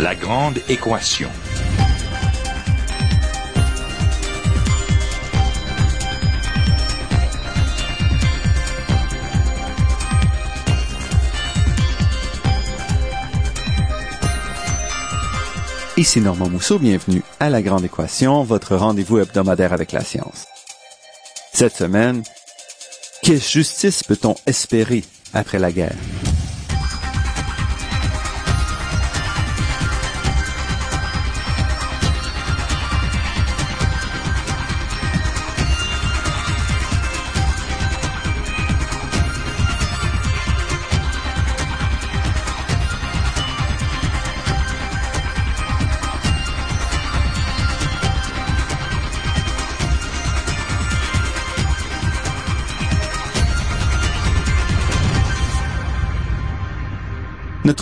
La grande équation. Ici Normand Mousseau, bienvenue à La Grande Équation, votre rendez-vous hebdomadaire avec la science. Cette semaine, quelle justice peut-on espérer après la guerre?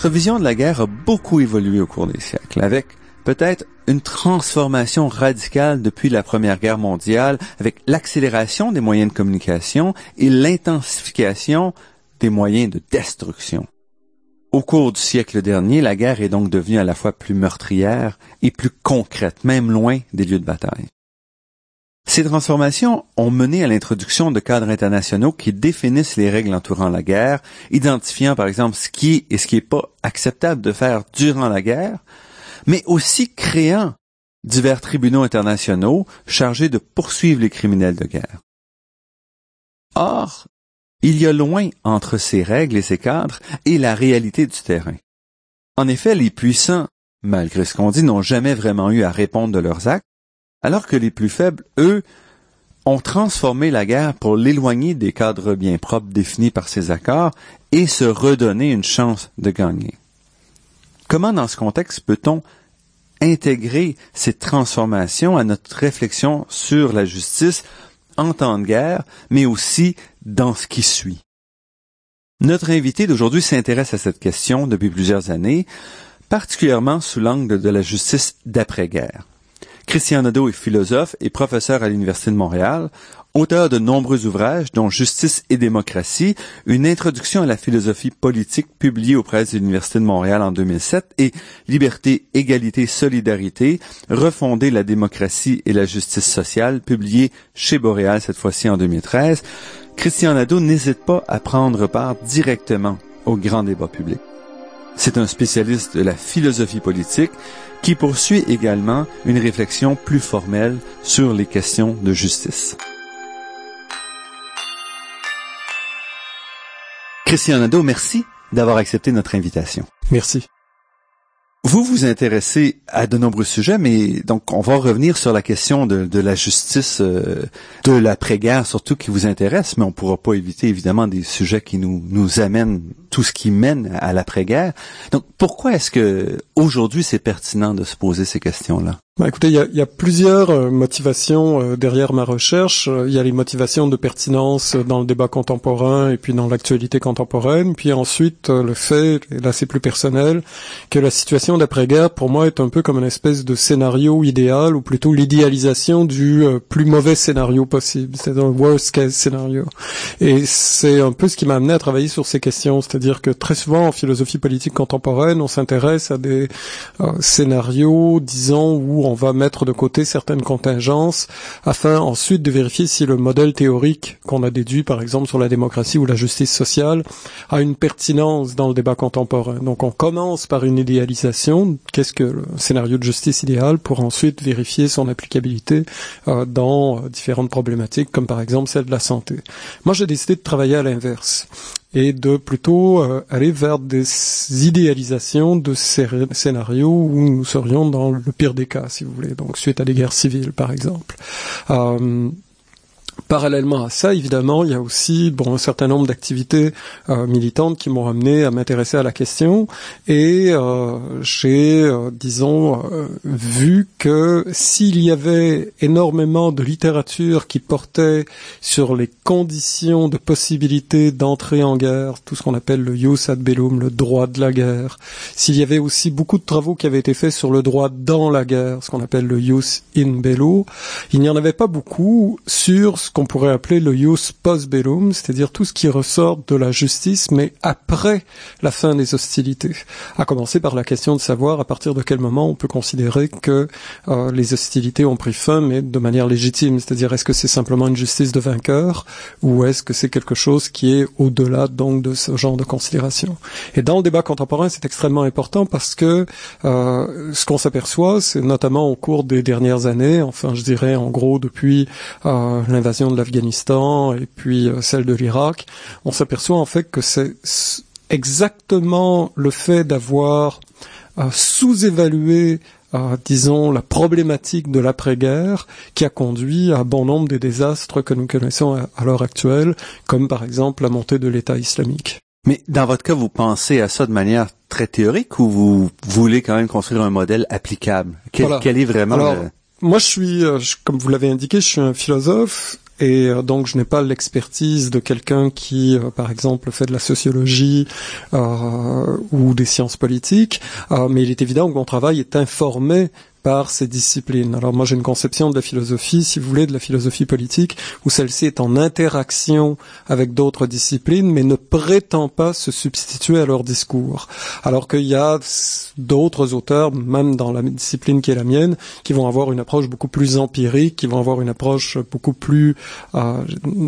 Notre vision de la guerre a beaucoup évolué au cours des siècles, avec peut-être une transformation radicale depuis la Première Guerre mondiale, avec l'accélération des moyens de communication et l'intensification des moyens de destruction. Au cours du siècle dernier, la guerre est donc devenue à la fois plus meurtrière et plus concrète, même loin des lieux de bataille. Ces transformations ont mené à l'introduction de cadres internationaux qui définissent les règles entourant la guerre, identifiant par exemple ce qui est et ce qui n'est pas acceptable de faire durant la guerre, mais aussi créant divers tribunaux internationaux chargés de poursuivre les criminels de guerre. Or, il y a loin entre ces règles et ces cadres et la réalité du terrain. En effet, les puissants, malgré ce qu'on dit, n'ont jamais vraiment eu à répondre de leurs actes, alors que les plus faibles, eux, ont transformé la guerre pour l'éloigner des cadres bien propres définis par ces accords et se redonner une chance de gagner. Comment dans ce contexte peut-on intégrer ces transformations à notre réflexion sur la justice en temps de guerre, mais aussi dans ce qui suit? Notre invité d'aujourd'hui s'intéresse à cette question depuis plusieurs années, particulièrement sous l'angle de la justice d'après-guerre. Christian Nadeau est philosophe et professeur à l'Université de Montréal, auteur de nombreux ouvrages dont Justice et démocratie, une introduction à la philosophie politique publiée aux presses de l'Université de Montréal en 2007 et Liberté, égalité, solidarité, refonder la démocratie et la justice sociale, publié chez Boréal cette fois-ci en 2013. Christian Nadeau n'hésite pas à prendre part directement au grand débat public. C'est un spécialiste de la philosophie politique qui poursuit également une réflexion plus formelle sur les questions de justice. Christian Nadeau, merci d'avoir accepté notre invitation. Merci. Vous vous intéressez à de nombreux sujets, mais donc on va revenir sur la question de, la justice euh, de l'après-guerre, surtout qui vous intéresse, mais on pourra pas éviter évidemment des sujets qui nous nous amènent tout ce qui mène à l'après-guerre. Donc pourquoi est-ce que aujourd'hui c'est pertinent de se poser ces questions-là? Bah, écoutez, il y a, y a, plusieurs euh, motivations euh, derrière ma recherche. Il y a les motivations de pertinence dans le débat contemporain et puis dans l'actualité contemporaine. Puis ensuite, le fait, et là c'est plus personnel, que la situation d'après-guerre, pour moi, est un peu comme une espèce de scénario idéal, ou plutôt l'idéalisation du plus mauvais scénario possible. C'est un worst case scénario. Et c'est un peu ce qui m'a amené à travailler sur ces questions. C'est-à-dire que très souvent, en philosophie politique contemporaine, on s'intéresse à des euh, scénarios, disons, où va mettre de côté certaines contingences afin ensuite de vérifier si le modèle théorique qu'on a déduit par exemple sur la démocratie ou la justice sociale a une pertinence dans le débat contemporain. Donc on commence par une idéalisation, qu'est-ce que le scénario de justice idéal pour ensuite vérifier son applicabilité euh, dans euh, différentes problématiques comme par exemple celle de la santé? Moi j'ai décidé de travailler à l'inverse et de plutôt euh, aller vers des idéalisations de scénarios où nous serions dans le pire des cas, si vous voulez, donc suite à des guerres civiles, par exemple. Euh, Parallèlement à ça, évidemment, il y a aussi bon un certain nombre d'activités euh, militantes qui m'ont amené à m'intéresser à la question. Et euh, j'ai, euh, disons, vu que s'il y avait énormément de littérature qui portait sur les conditions de possibilité d'entrer en guerre, tout ce qu'on appelle le jus ad bellum, le droit de la guerre, s'il y avait aussi beaucoup de travaux qui avaient été faits sur le droit dans la guerre, ce qu'on appelle le jus in bello, il n'y en avait pas beaucoup sur qu'on pourrait appeler le ius post bellum, c'est-à-dire tout ce qui ressort de la justice, mais après la fin des hostilités. À commencer par la question de savoir à partir de quel moment on peut considérer que euh, les hostilités ont pris fin, mais de manière légitime, c'est-à-dire est-ce que c'est simplement une justice de vainqueur ou est-ce que c'est quelque chose qui est au-delà donc de ce genre de considération? Et dans le débat contemporain, c'est extrêmement important parce que euh, ce qu'on s'aperçoit, c'est notamment au cours des dernières années, enfin je dirais en gros depuis euh, l'invasion de l'Afghanistan et puis euh, celle de l'Irak, on s'aperçoit en fait que c'est exactement le fait d'avoir euh, sous-évalué euh, disons, la problématique de l'après-guerre qui a conduit à bon nombre des désastres que nous connaissons à, à l'heure actuelle, comme par exemple la montée de l'État islamique. Mais dans votre cas, vous pensez à ça de manière très théorique ou vous voulez quand même construire un modèle applicable? Quel, Voilà. quel est vraiment Alors, le- Moi, je suis, je- comme vous l'avez indiqué, je suis un philosophe et euh, donc je n'ai pas l'expertise de quelqu'un qui, euh, par exemple, fait de la sociologie euh, ou des sciences politiques, Euh, mais il est évident que mon travail est informé par ces disciplines. Alors moi j'ai une conception de la philosophie, si vous voulez, de la philosophie politique, où celle-ci est en interaction avec d'autres disciplines, mais ne prétend pas se substituer à leur discours. Alors qu'il y a d'autres auteurs, même dans la discipline qui est la mienne, qui vont avoir une approche beaucoup plus empirique, qui vont avoir une approche beaucoup plus, euh,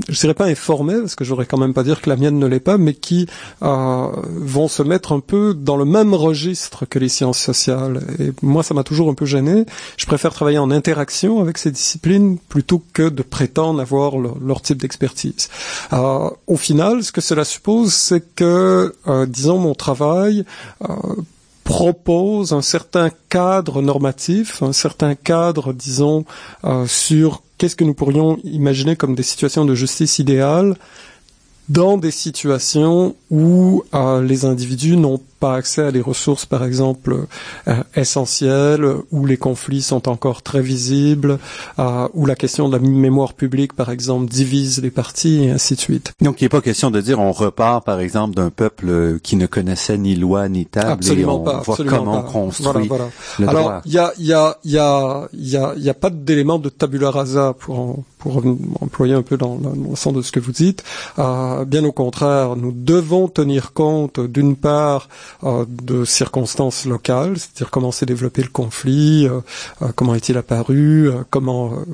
je dirais pas informée, parce que j'aurais quand même pas dire que la mienne ne l'est pas, mais qui euh, vont se mettre un peu dans le même registre que les sciences sociales. Et moi, ça m'a toujours un peu gêné. Je préfère travailler en interaction avec ces disciplines plutôt que de prétendre avoir le- leur type d'expertise. Euh, au final, ce que cela suppose, c'est que, euh, disons, mon travail euh, propose un certain cadre normatif, un certain cadre, disons, sur qu'est-ce que nous pourrions imaginer comme des situations de justice idéale dans des situations où euh, les individus n'ont pas accès à des ressources, par exemple, euh, essentielles, où les conflits sont encore très visibles, euh, où la question de la mémoire publique, par exemple, divise les partis, et ainsi de suite. Donc, il n'est pas question de dire on repart, par exemple, d'un peuple euh, qui ne connaissait ni loi ni table Absolument et on pas. voit comment pas. on construit Voilà, voilà. le Alors, droit. il y a, il y a, y a, y a, y a pas d'élément de tabula rasa pour en- pour employer un peu dans, le sens de ce que vous dites. Euh, bien au contraire, nous devons tenir compte d'une part euh, de circonstances locales, c'est-à-dire comment s'est développé le conflit, euh, euh, comment est-il apparu, euh, comment euh,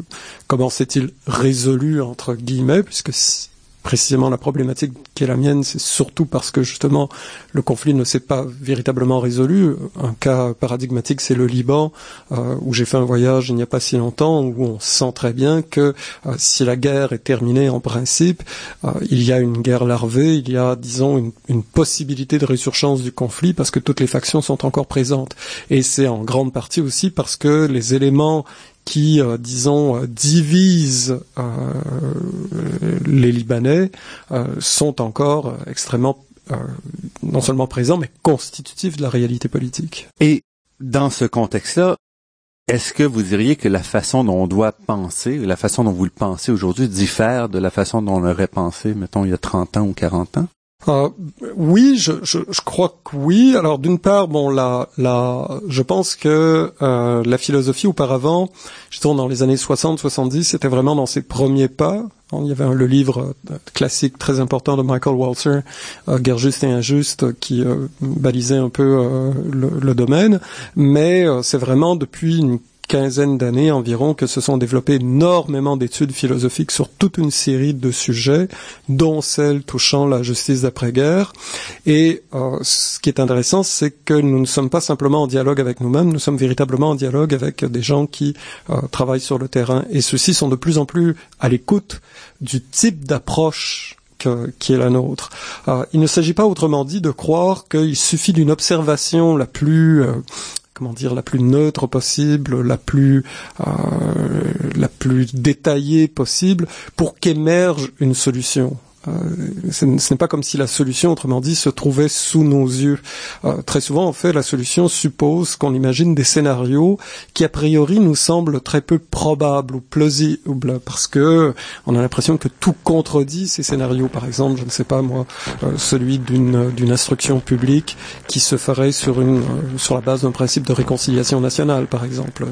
comment s'est-il résolu entre guillemets, puisque si- précisément la problématique qui est la mienne, c'est surtout parce que justement le conflit ne s'est pas véritablement résolu. Un cas paradigmatique, c'est le Liban, euh, où j'ai fait un voyage il n'y a pas si longtemps, où on sent très bien que euh, si la guerre est terminée en principe, euh, il y a une guerre larvée, il y a, disons, une, une possibilité de résurgence du conflit parce que toutes les factions sont encore présentes. Et c'est en grande partie aussi parce que les éléments qui, euh, disons, euh, divisent euh, les Libanais euh, sont encore extrêmement non seulement présents, mais constitutifs de la réalité politique. Et dans ce contexte-là, est-ce que vous diriez que la façon dont on doit penser, la façon dont vous le pensez aujourd'hui, diffère de la façon dont on l'aurait pensé, mettons, il y a 30 ans ou 40 ans? Euh, oui, je, je, je crois que oui. Alors d'une part, bon, la, la, je pense que euh, la philosophie auparavant, tourne dans les années 60-70, c'était vraiment dans ses premiers pas. Il y avait le livre euh, classique très important de Michael Walzer, euh, Guerre juste et injuste, qui euh, balisait un peu le, le domaine. Mais c'est vraiment depuis une quinzaine d'années environ que se sont développées énormément d'études philosophiques sur toute une série de sujets, dont celle touchant la justice d'après-guerre. Et euh, ce qui est intéressant, c'est que nous ne sommes pas simplement en dialogue avec nous-mêmes, nous sommes véritablement en dialogue avec des gens qui euh, travaillent sur le terrain. Et ceux-ci sont de plus en plus à l'écoute du type d'approche qui est la nôtre. Euh, il ne s'agit pas autrement dit de croire qu'il suffit d'une observation la plus comment dire la plus neutre possible, la plus euh, la plus détaillée possible pour qu'émerge une solution. Euh, ce n'est pas comme si la solution, autrement dit, se trouvait sous nos yeux. Euh, très souvent, en fait, la solution suppose qu'on imagine des scénarios qui, a priori, nous semblent très peu probables ou plausibles, parce que on a l'impression que tout contredit ces scénarios. Par exemple, je ne sais pas moi, euh, celui d'une instruction publique qui se ferait sur sur la base d'un principe de réconciliation nationale, par exemple,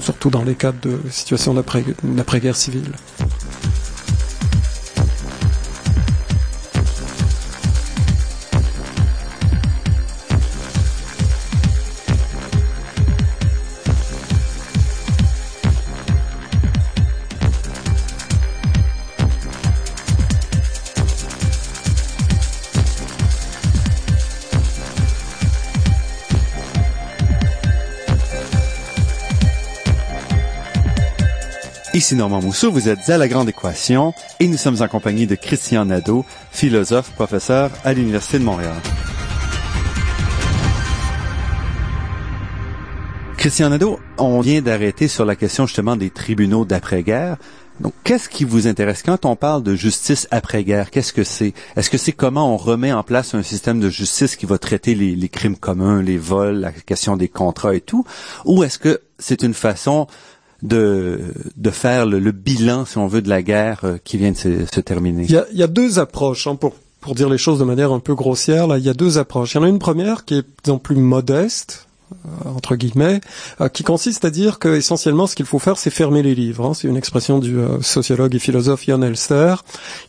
surtout dans les cas de situations d'après d'après guerre civile. Ici Normand Mousseau, vous êtes à La Grande Équation et nous sommes en compagnie de Christian Nadeau, philosophe, professeur à l'Université de Montréal. Christian Nadeau, on vient d'arrêter sur la question justement des tribunaux d'après-guerre. Donc, qu'est-ce qui vous intéresse? Quand on parle de justice après-guerre Qu'est-ce que c'est? Est-ce que c'est comment on remet en place un système de justice qui va traiter les, crimes communs, les vols, la question des contrats et tout, ou est-ce que c'est une façon de, de faire le, bilan, si on veut, de la guerre euh, qui vient de se, terminer il y, a, il y a, deux approches hein, pour pour dire les choses de manière un peu grossière. Là, il y a deux approches. Il y en a une première qui est disons plus modeste, euh, entre guillemets, euh, qui consiste à dire que essentiellement ce qu'il faut faire, c'est fermer les livres. Hein. C'est une expression du euh, sociologue et philosophe Jan Elster,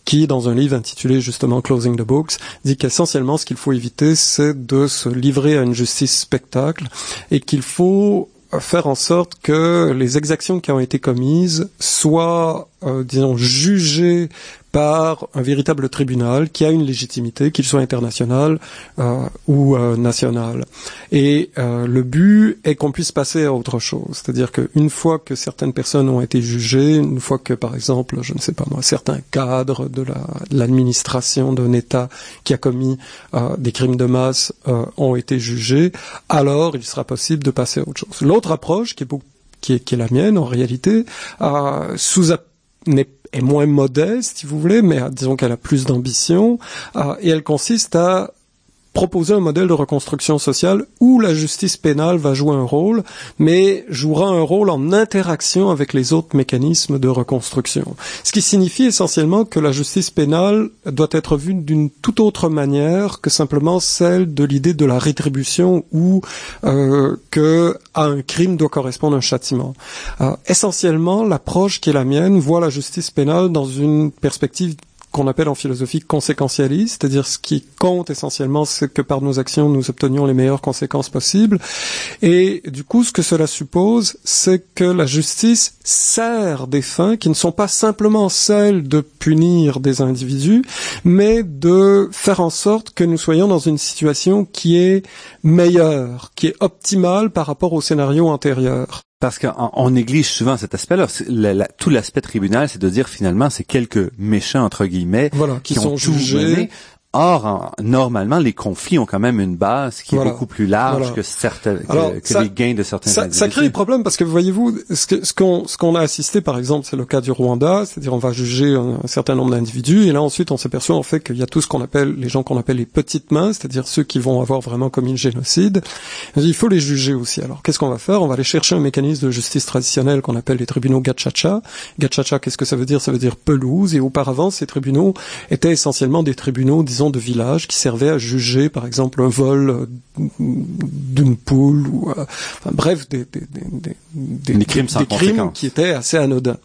qui, dans un livre intitulé justement Closing the Books, dit qu'essentiellement ce qu'il faut éviter, c'est de se livrer à une justice spectacle et qu'il faut faire en sorte que les exactions qui ont été commises soient, disons, jugées par un véritable tribunal qui a une légitimité, qu'il soit international euh, ou euh, national. Et euh, le but est qu'on puisse passer à autre chose. C'est-à-dire qu'une fois que certaines personnes ont été jugées, une fois que, par exemple, je ne sais pas moi, certains cadres de l'administration d'un État qui a commis des crimes de masse ont été jugés, alors il sera possible de passer à autre chose. L'autre approche, qui est, qui est, qui est la mienne en réalité, sous n'est est moins modeste, si vous voulez, mais disons qu'elle a plus d'ambition, euh, et elle consiste à proposer un modèle de reconstruction sociale où la justice pénale va jouer un rôle, mais jouera un rôle en interaction avec les autres mécanismes de reconstruction. Ce qui signifie essentiellement que la justice pénale doit être vue d'une toute autre manière que simplement celle de l'idée de la rétribution ou euh, que un crime doit correspondre un châtiment. Euh, essentiellement, l'approche qui est la mienne voit la justice pénale dans une perspective qu'on appelle en philosophie conséquentialiste, c'est-à-dire ce qui compte essentiellement, c'est que par nos actions, nous obtenions les meilleures conséquences possibles. Et du coup, ce que cela suppose, c'est que la justice sert des fins qui ne sont pas simplement celles de punir des individus, mais de faire en sorte que nous soyons dans une situation qui est meilleure, qui est optimale par rapport au scénario antérieur. Parce qu'on néglige souvent cet aspect-là. tout l'aspect tribunal, c'est de dire finalement, c'est quelques méchants entre guillemets qui, sont jugés, Or, normalement, les conflits ont quand même une base qui est beaucoup plus large que certains, que, les gains de certains ça, ça crée des problèmes parce que voyez-vous, ce qu'on ce qu'on a assisté, par exemple, c'est le cas du Rwanda, c'est-à-dire on va juger un, certain nombre d'individus et là ensuite on s'aperçoit en fait qu'il y a tout ce qu'on appelle les gens qu'on appelle les petites mains, c'est-à-dire ceux qui vont avoir vraiment commis le génocide. Il faut les juger aussi. Alors qu'est-ce qu'on va faire? On va aller chercher un mécanisme de justice traditionnel qu'on appelle les tribunaux gachacha. Gachacha, qu'est-ce que ça veut dire? Ça veut dire pelouse. Et auparavant, ces tribunaux étaient essentiellement des tribunaux, disons de village qui servait à juger, par exemple, un vol euh, d'une poule ou, euh, bref, des, des, crimes, sans crimes qui étaient assez anodins.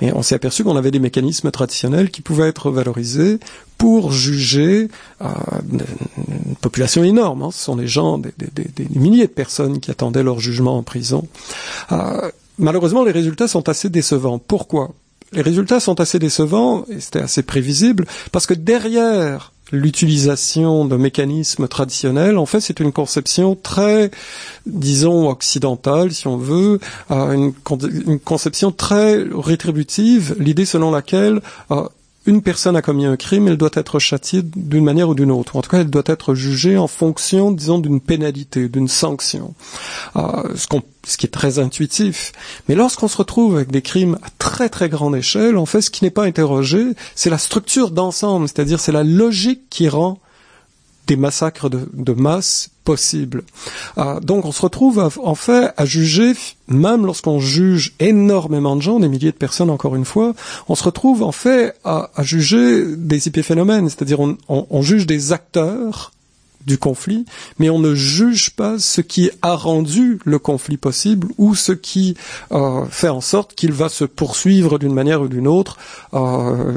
Mais on s'est aperçu qu'on avait des mécanismes traditionnels qui pouvaient être valorisés pour juger euh, une population énorme. Hein. Ce sont des gens, des, milliers de personnes qui attendaient leur jugement en prison. malheureusement, les résultats sont assez décevants. Pourquoi? Les résultats sont assez décevants, et c'était assez prévisible, parce que derrière l'utilisation de mécanismes traditionnels, en fait, c'est une conception très, disons, occidentale, si on veut, euh, une, conception très rétributive, l'idée selon laquelle euh, une personne a commis un crime, elle doit être châtiée d'une manière ou d'une autre. En tout cas, elle doit être jugée en fonction, disons, d'une pénalité, d'une sanction. Euh, ce, ce, qui est très intuitif. Mais lorsqu'on se retrouve avec des crimes à très très grande échelle, en fait, ce qui n'est pas interrogé, c'est la structure d'ensemble, c'est-à-dire c'est la logique qui rend des massacres de, masse possibles. Euh, donc on se retrouve en fait à juger, même lorsqu'on juge énormément de gens, des milliers de personnes encore une fois, on se retrouve en fait à, juger des épiphénomènes, c'est-à-dire on juge des acteurs du conflit, mais on ne juge pas ce qui a rendu le conflit possible ou ce qui euh, fait en sorte qu'il va se poursuivre d'une manière ou d'une autre euh,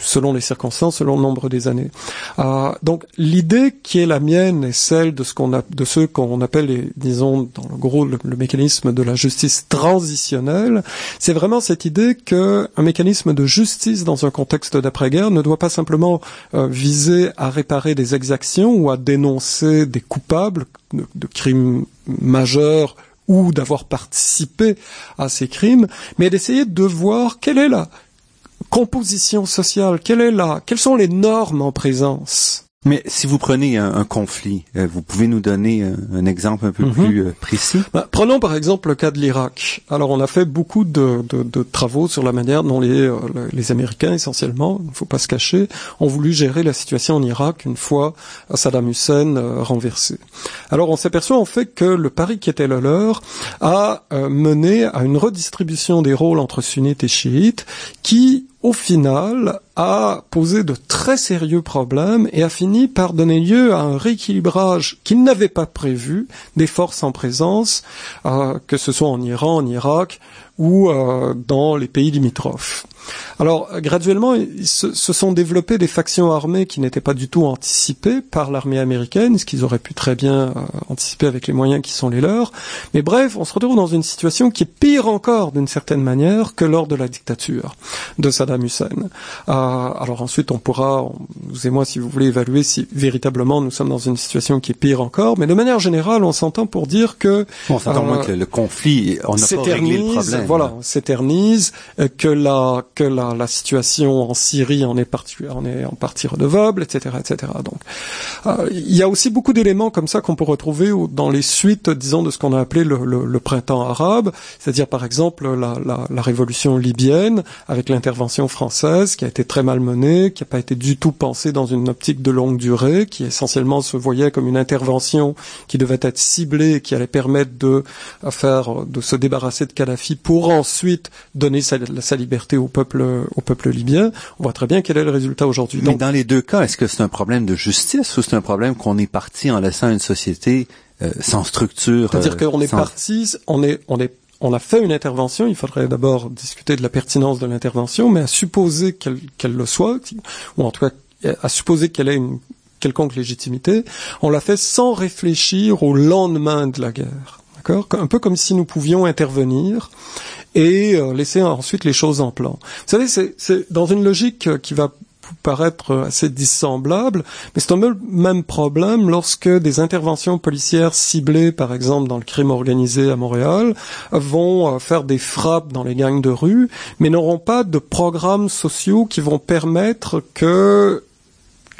selon les circonstances, selon le nombre des années. Euh, donc l'idée qui est la mienne est celle de ce qu'on de ceux qu'on appelle, les, disons, dans le gros le, mécanisme de la justice transitionnelle. C'est vraiment cette idée que un mécanisme de justice dans un contexte d'après-guerre ne doit pas simplement viser à réparer des exactions ou à dénoncer des coupables de, crimes majeurs ou d'avoir participé à ces crimes, mais d'essayer de voir quelle est la composition sociale, quelle est la, quelles sont les normes en présence mais si vous prenez un, conflit, euh, vous pouvez nous donner un, exemple un peu mhm. plus euh, précis bah, Prenons par exemple le cas de l'Irak. Alors on a fait beaucoup de, travaux sur la manière dont les, euh, les Américains essentiellement, il ne faut pas se cacher, ont voulu gérer la situation en Irak une fois Saddam Hussein renversé. Alors on s'aperçoit en fait que le pari qui était le leur a mené à une redistribution des rôles entre sunnites et chiites qui au final, a posé de très sérieux problèmes et a fini par donner lieu à un rééquilibrage qu'il n'avait pas prévu des forces en présence, euh, que ce soit en Iran, en Irak ou euh, dans les pays limitrophes. Alors, graduellement, se, se, sont développées des factions armées qui n'étaient pas du tout anticipées par l'armée américaine, ce qu'ils auraient pu très bien euh, anticiper avec les moyens qui sont les leurs. Mais bref, on se retrouve dans une situation qui est pire encore, d'une certaine manière, que lors de la dictature de Saddam Hussein. Euh, alors ensuite, on pourra, vous et moi, si vous voulez, évaluer si véritablement nous sommes dans une situation qui est pire encore. Mais de manière générale, on s'entend pour dire que... On s'entend moins que le, conflit, on n'a pas réglé le problème. Voilà, s'éternise, euh, que la que la, la, situation en Syrie en est, partie, en est en partie redevable, etc., etc. Donc, euh, il y a aussi beaucoup d'éléments comme ça qu'on peut retrouver dans les suites, disons, de ce qu'on a appelé le, le, le printemps arabe, c'est-à-dire par exemple la, la, la révolution libyenne avec l'intervention française qui a été très mal menée, qui n'a pas été du tout pensée dans une optique de longue durée, qui essentiellement se voyait comme une intervention qui devait être ciblée, qui allait permettre de faire, de se débarrasser de Kadhafi pour ensuite donner sa, sa liberté au peuple, au peuple libyen, on voit très bien quel est le résultat aujourd'hui. Mais dans les deux cas, est-ce que c'est un problème de justice ou c'est un problème qu'on est parti en laissant une société euh, sans structure C'est-à-dire euh, qu'on est parti, on est, on est on a fait une intervention, il faudrait d'abord discuter de la pertinence de l'intervention, mais à supposer qu'elle le soit, ou en tout cas à supposer qu'elle ait une quelconque légitimité, on l'a fait sans réfléchir au lendemain de la guerre. Un peu comme si nous pouvions intervenir et euh, laisser ensuite les choses en plan. Vous savez, c'est dans une logique euh, qui va paraître assez dissemblable, mais c'est un même problème lorsque des interventions policières ciblées, par exemple dans le crime organisé à Montréal, vont euh, faire des frappes dans les gangs de rue, mais n'auront pas de programmes sociaux qui vont permettre que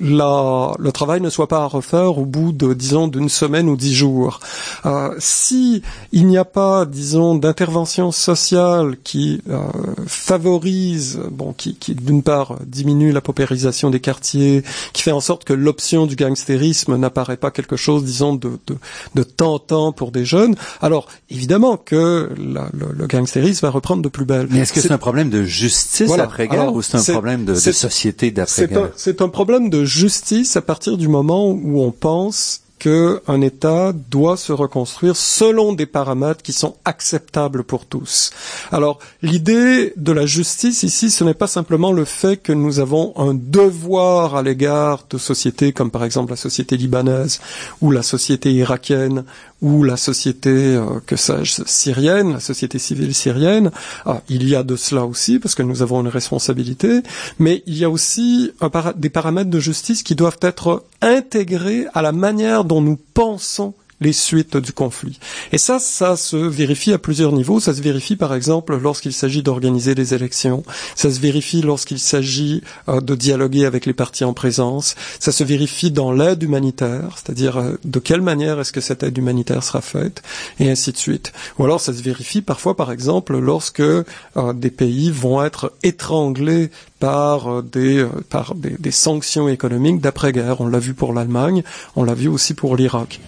la, le travail ne soit pas à refaire au bout de, disons, d'une semaine ou dix jours. Euh, si il n'y a pas, disons, d'intervention sociale qui euh, favorise, bon, qui, qui d'une part diminue la paupérisation des quartiers, qui fait en sorte que l'option du gangstérisme n'apparaît pas quelque chose, disons, de, de, de tentant pour des jeunes, alors évidemment que la, le, le, gangstérisme va reprendre de plus belle. Mais est-ce que c'est un problème de justice après-guerre ou c'est un problème de, de société d'après-guerre? C'est un problème de justice à partir du moment où on pense qu'un État doit se reconstruire selon des paramètres qui sont acceptables pour tous. Alors, l'idée de la justice ici, ce n'est pas simplement le fait que nous avons un devoir à l'égard de sociétés comme par exemple la société libanaise ou la société irakienne ou la société, euh, que sais-je, syrienne, la société civile syrienne. Ah, il y a de cela aussi, parce que nous avons une responsabilité, mais il y a aussi des paramètres de justice qui doivent être intégrés à la manière dont nous pensons les suites du conflit. Et ça, ça se vérifie à plusieurs niveaux. Ça se vérifie par exemple lorsqu'il s'agit d'organiser des élections. Ça se vérifie lorsqu'il s'agit euh, de dialoguer avec les partis en présence. Ça se vérifie dans l'aide humanitaire, c'est-à-dire euh, de quelle manière est-ce que cette aide humanitaire sera faite, et ainsi de suite. Ou alors ça se vérifie parfois par exemple lorsque euh, des pays vont être étranglés par des par des, des sanctions économiques d'après-guerre. On l'a vu pour l'Allemagne, on l'a vu aussi pour l'Irak.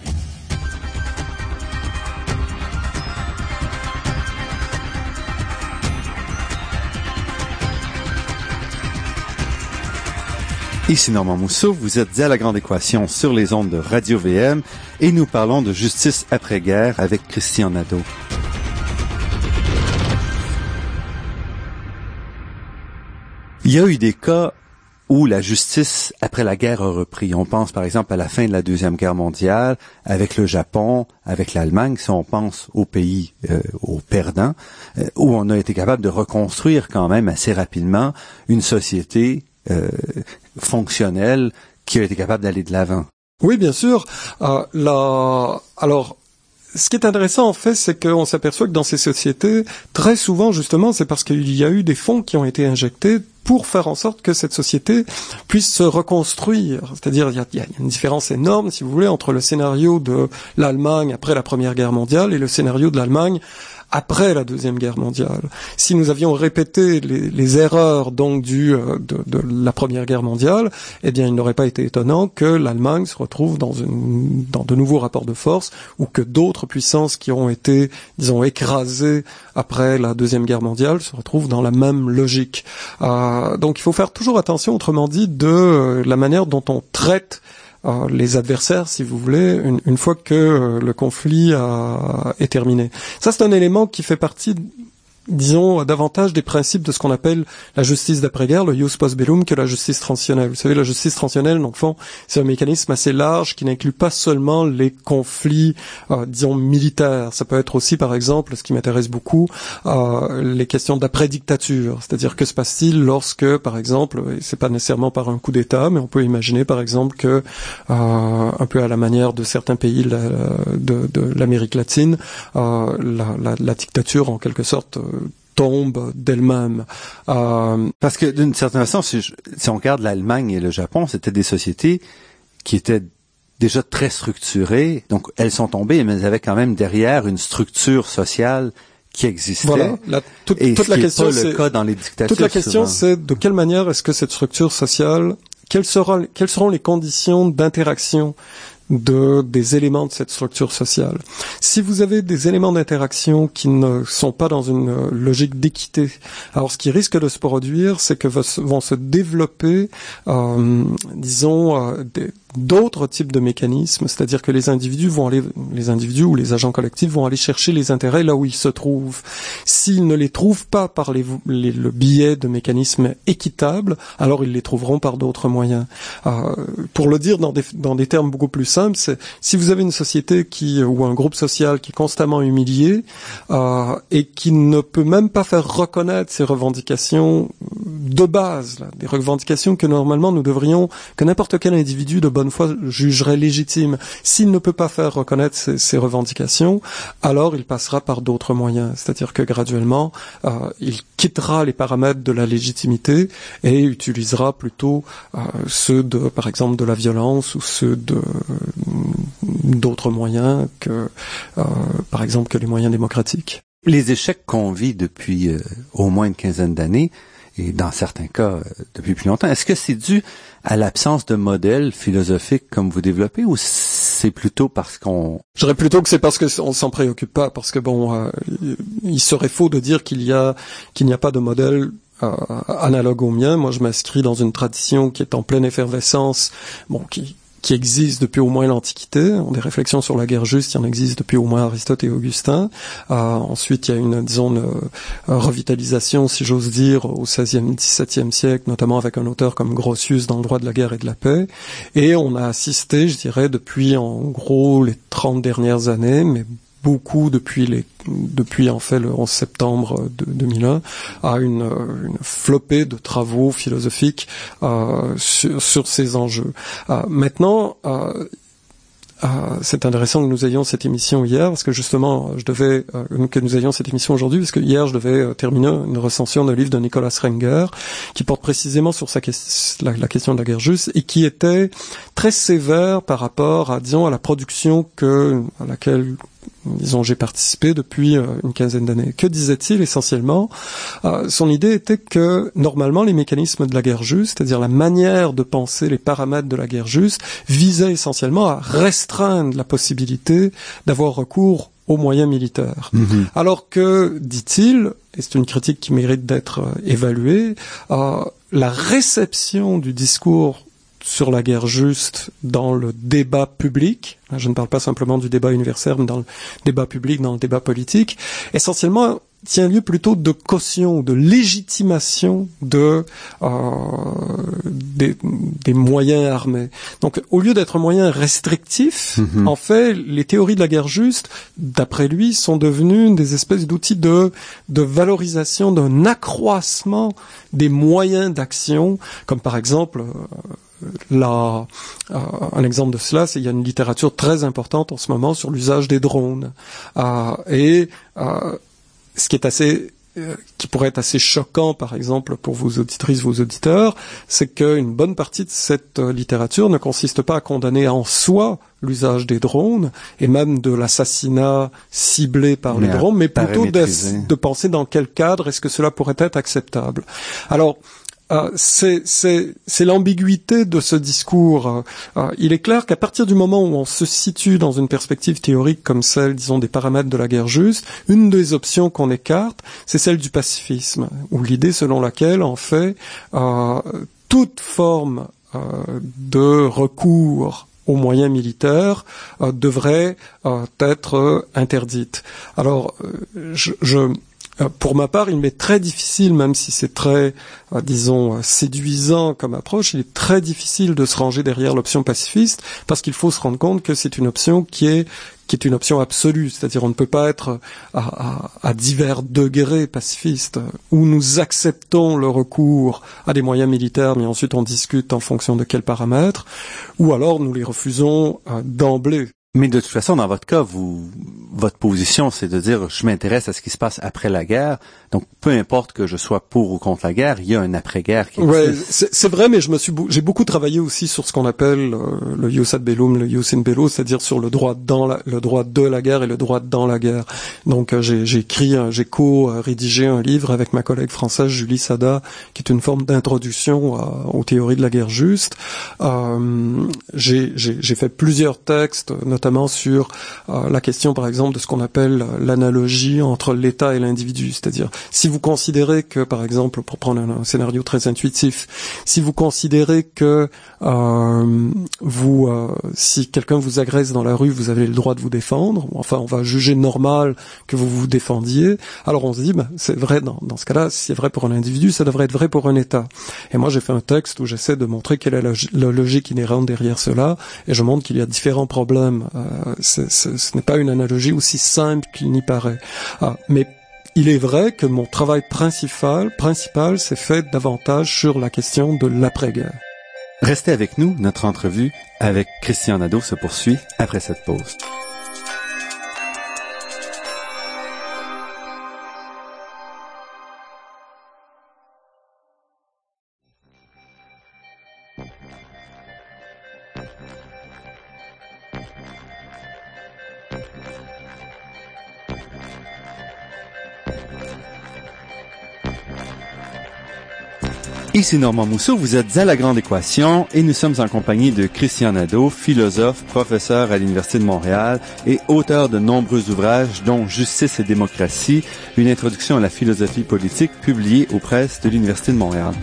Ici Normand Mousseau, vous êtes à la grande équation sur les ondes de Radio VM et nous parlons de justice après-guerre avec Christian Nadeau. Il y a eu des cas où la justice après la guerre a repris. On pense par exemple à la fin de la Deuxième Guerre mondiale avec le Japon, avec l'Allemagne, si on pense aux pays, euh, aux perdants, euh, où on a été capable de reconstruire quand même assez rapidement une société euh, fonctionnel qui a été capable d'aller de l'avant. Oui, bien sûr. Euh, la... Alors, ce qui est intéressant en fait, c'est qu'on s'aperçoit que dans ces sociétés, très souvent justement, c'est parce qu'il y a eu des fonds qui ont été injectés pour faire en sorte que cette société puisse se reconstruire. C'est-à-dire, il y, a, une différence énorme, si vous voulez, entre le scénario de l'Allemagne après la Première Guerre mondiale et le scénario de l'Allemagne après la deuxième guerre mondiale. Si nous avions répété les, erreurs donc du euh, de, la première guerre mondiale, eh bien, il n'aurait pas été étonnant que l'Allemagne se retrouve dans une dans de nouveaux rapports de force ou que d'autres puissances qui ont été, disons, écrasées après la deuxième guerre mondiale se retrouvent dans la même logique. Euh, donc, il faut faire toujours attention, autrement dit, de euh, la manière dont on traite les adversaires, si vous voulez, une, fois que euh, le conflit est terminé. Ça, c'est un élément qui fait partie disons, davantage des principes de ce qu'on appelle la justice d'après-guerre, le jus post bellum, que la justice transitionnelle. Vous savez, la justice transitionnelle, dans le fond, c'est un mécanisme assez large qui n'inclut pas seulement les conflits, euh, disons, militaires. Ça peut être aussi, par exemple, ce qui m'intéresse beaucoup, euh, les questions d'après-dictature. C'est-à-dire, que se passe-t-il lorsque, par exemple, et c'est pas nécessairement par un coup d'État, mais on peut imaginer, par exemple, que, euh, un peu à la manière de certains pays de, de l'Amérique latine, la, la, la, dictature, en quelque sorte, tombe d'elle-même. Euh, Parce que d'une certaine façon, si, si on regarde l'Allemagne et le Japon, c'était des sociétés qui étaient déjà très structurées. Donc elles sont tombées, mais elles avaient quand même derrière une structure sociale qui existait. Voilà. La, et toute la question, c'est le cas dans les dictatures. Toute la question, c'est de quelle manière est-ce que cette structure sociale, quelles, sera, quelles seront les conditions d'interaction de des éléments de cette structure sociale. Si vous avez des éléments d'interaction qui ne sont pas dans une logique d'équité, alors ce qui risque de se produire, c'est que vont se développer, euh, disons, euh, des, d'autres types de mécanismes, c'est-à-dire que les individus vont aller, les individus ou les agents collectifs vont aller chercher les intérêts là où ils se trouvent. S'ils ne les trouvent pas par le biais de mécanismes équitables, alors ils les trouveront par d'autres moyens. Euh, pour le dire dans des, termes beaucoup plus simples, si vous avez une société qui ou un groupe social qui est constamment humilié euh, et qui ne peut même pas faire reconnaître ses revendications de base, des revendications que normalement nous devrions, que n'importe quel individu de bonne fois jugerait légitime. S'il ne peut pas faire reconnaître ses, revendications, alors il passera par d'autres moyens. C'est-à-dire que graduellement, euh, il quittera les paramètres de la légitimité et utilisera plutôt euh, ceux de, par exemple, de la violence ou ceux de d'autres moyens que, euh, par exemple, que les moyens démocratiques. Les échecs qu'on vit depuis au moins une quinzaine d'années, et dans certains cas depuis plus longtemps, est-ce que c'est dû à l'absence de modèles philosophiques comme vous développez ou c'est plutôt parce qu'on... Je dirais plutôt que c'est parce qu'on s'en préoccupe pas, parce que bon, euh, il serait faux de dire qu'il y a qu'il n'y a pas de modèle euh, analogue au mien. Moi, je m'inscris dans une tradition qui est en pleine effervescence, bon, qui qui existe depuis au moins l'Antiquité. Des réflexions sur la guerre juste, il y en existe depuis au moins Aristote et Augustin. Euh, ensuite, il y a une, disons, une, revitalisation, si j'ose dire, au XVIe, XVIIe siècle, notamment avec un auteur comme Grotius dans le droit de la guerre et de la paix. Et on a assisté, je dirais, depuis en gros les 30 dernières années, mais beaucoup depuis les depuis en fait le 11 septembre de 2001 à une, une flopée de travaux philosophiques euh, sur, sur, ces enjeux. Euh, maintenant, euh, euh, c'est intéressant que nous ayons cette émission hier parce que justement je devais euh, que nous ayons cette émission aujourd'hui parce que hier je devais euh, terminer une recension d'un livre de Nicolas Renger qui porte précisément sur sa la, la, question de la guerre juste et qui était très sévère par rapport à disons à la production que à laquelle disons j'ai participé depuis euh, une quinzaine d'années. Que disait-il essentiellement? Euh, Son idée était que normalement les mécanismes de la guerre juste, c'est-à-dire la manière de penser les paramètres de la guerre juste, visaient essentiellement à restreindre la possibilité d'avoir recours aux moyens militaires. Mm-hmm. Alors que, dit-il, et c'est une critique qui mérite d'être euh, évaluée, la réception du discours sur la guerre juste dans le débat public, je ne parle pas simplement du débat universel, mais dans le débat public, dans le débat politique, essentiellement tient lieu plutôt de caution, de légitimation de euh, des, moyens armés. Donc, au lieu d'être moyens restrictifs, mhm. en fait, les théories de la guerre juste, d'après lui, sont devenues des espèces d'outils de de valorisation, d'un accroissement des moyens d'action, comme par exemple. Euh, là, un exemple de cela, c'est qu'il y a une littérature très importante en ce moment sur l'usage des drones. et ce qui est assez euh, qui pourrait être assez choquant, par exemple, pour vos auditrices, vos auditeurs, c'est qu'une bonne partie de cette euh, littérature ne consiste pas à condamner en soi l'usage des drones et même de l'assassinat ciblé par les drones, mais plutôt de penser dans quel cadre est-ce que cela pourrait être acceptable. Alors, euh, c'est l'ambiguïté de ce discours. Euh, euh, il est clair qu'à partir du moment où on se situe dans une perspective théorique comme celle, disons, des paramètres de la guerre juste, une des options qu'on écarte, c'est celle du pacifisme, ou l'idée selon laquelle, en fait, toute forme de recours aux moyens militaires devrait être interdite. Alors, je, je euh, pour ma part, il m'est très difficile, même si c'est très, euh, disons, euh, séduisant comme approche, il est très difficile de se ranger derrière l'option pacifiste, parce qu'il faut se rendre compte que c'est une option qui est qui est une option absolue, c'est-à-dire on ne peut pas être à, à, divers degrés pacifistes, où nous acceptons le recours à des moyens militaires, mais ensuite on discute en fonction de quels paramètres, ou alors nous les refusons d'emblée. Mais de toute façon, dans votre cas, vous, votre position, c'est de dire, je m'intéresse à ce qui se passe après la guerre. Donc, peu importe que je sois pour ou contre la guerre, il y a un après-guerre qui Ouais, c'est vrai, mais je me suis, j'ai beaucoup travaillé aussi sur ce qu'on appelle euh, le jus ad bellum, le jus in bello, c'est-à-dire sur le droit dans la, le droit de la guerre et le droit dans la guerre. Donc, euh, j'ai écrit, j'ai co-rédigé un livre avec ma collègue française Julie Sada, qui est une forme d'introduction aux théories de la guerre juste. Euh, j'ai fait plusieurs textes, notamment notamment sur euh, la question, par exemple, de ce qu'on appelle l'analogie entre l'État et l'individu. C'est-à-dire, si vous considérez que, par exemple, pour prendre un, scénario très intuitif, si vous considérez que euh, vous, euh, si quelqu'un vous agresse dans la rue, vous avez le droit de vous défendre. Enfin, on va juger normal que vous vous défendiez. Alors on se dit, ben, c'est vrai dans, dans ce cas-là, si c'est vrai pour un individu, ça devrait être vrai pour un État. Et moi, j'ai fait un texte où j'essaie de montrer quelle est la, la logique inhérente derrière cela, et je montre qu'il y a différents problèmes euh, ce n'est pas une analogie aussi simple qu'il n'y paraît. Ah, mais il est vrai que mon travail principal, principal s'est fait davantage sur la question de l'après-guerre. Restez avec nous, notre entrevue avec Christian Nadeau se poursuit après cette pause. Ici Normand Mousseau, vous êtes à La Grande Équation et nous sommes en compagnie de Christian Nadeau, philosophe, professeur à l'Université de Montréal et auteur de nombreux ouvrages dont Justice et démocratie, une introduction à la philosophie politique publiée aux presses de l'Université de Montréal.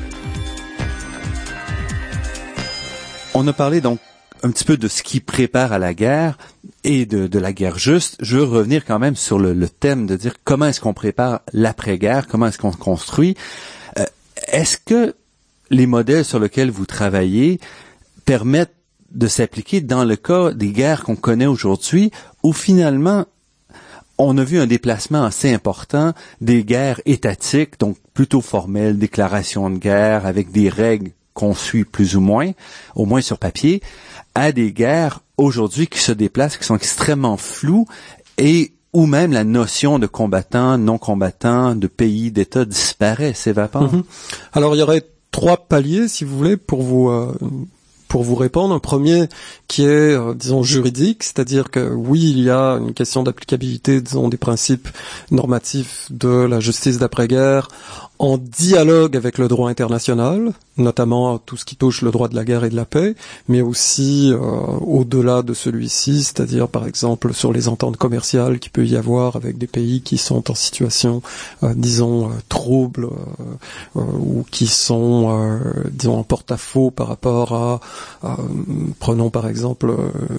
On a parlé donc un petit peu de ce qui prépare à la guerre et de, la guerre juste. Je veux revenir quand même sur le, thème de dire comment est-ce qu'on prépare l'après-guerre, comment est-ce qu'on construit. Euh, est-ce que les modèles sur lesquels vous travaillez permettent de s'appliquer dans le cas des guerres qu'on connaît aujourd'hui, où finalement on a vu un déplacement assez important des guerres étatiques, donc plutôt formelles, déclarations de guerre avec des règles qu'on suit plus ou moins, au moins sur papier, à des guerres aujourd'hui qui se déplacent, qui sont extrêmement floues et où même la notion de combattant, non combattant, de pays, d'État disparaît, s'évapore. Mm-hmm. Alors il y aurait trois paliers, si vous voulez, pour vous euh, pour vous répondre. Un premier qui est, euh, disons, juridique, c'est-à-dire que oui, il y a une question d'applicabilité, disons, des principes normatifs de la justice d'après-guerre en dialogue avec le droit international, notamment tout ce qui touche le droit de la guerre et de la paix, mais aussi euh, au-delà de celui-ci, c'est-à-dire par exemple sur les ententes commerciales qu'il peut y avoir avec des pays qui sont en situation, euh, disons, euh, trouble ou qui sont, disons, en porte-à-faux par rapport à, prenons par exemple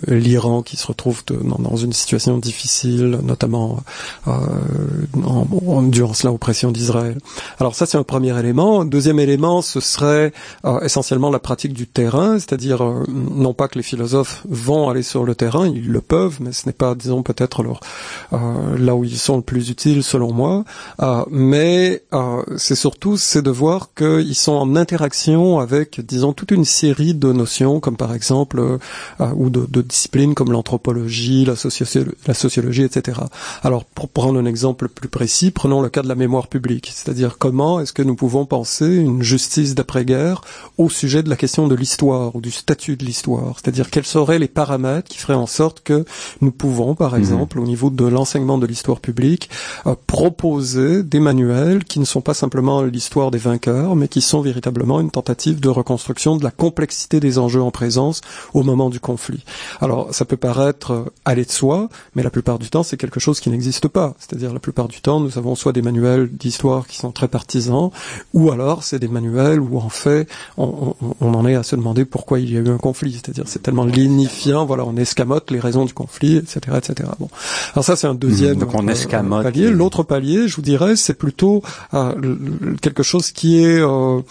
l'Iran qui se retrouve dans, une situation difficile, notamment en, en, durant cela aux pressions d'Israël. Alors ça, c'est un premier élément. Deuxième élément, ce serait euh, essentiellement la pratique du terrain, c'est-à-dire euh, non pas que les philosophes vont aller sur le terrain, ils le peuvent, mais ce n'est pas, disons, peut-être leur euh, là où ils sont le plus utiles, selon moi. mais c'est surtout, c'est de voir qu'ils sont en interaction avec, disons, toute une série de notions, comme par exemple, ou de, de, disciplines comme l'anthropologie, la, la sociologie, etc. Alors, pour prendre un exemple plus précis, prenons le cas de la mémoire publique, c'est-à-dire comment est-ce que nous pouvons penser une justice d'après-guerre au sujet de la question de l'histoire ou du statut de l'histoire, c'est-à-dire quels seraient les paramètres qui feraient en sorte que nous pouvons, par mhm. exemple, au niveau de l'enseignement de l'histoire publique, euh, proposer des manuels qui ne sont pas simplement l'histoire des vainqueurs, mais qui sont véritablement une tentative de reconstruction de la complexité des enjeux en présence au moment du conflit. Alors, ça peut paraître euh, aller de soi, mais la plupart du temps, c'est quelque chose qui n'existe pas. C'est-à-dire, la plupart du temps, nous avons soit des manuels d'histoire qui sont très ou alors c'est des manuels où en fait on, en est à se demander pourquoi il y a eu un conflit. C'est-à-dire c'est tellement lignifiant, voilà, on escamote les raisons du conflit, etc., etc. Bon, alors ça c'est un deuxième Donc on escamote palier. L'autre palier, je vous dirais, c'est plutôt euh, quelque chose qui est euh,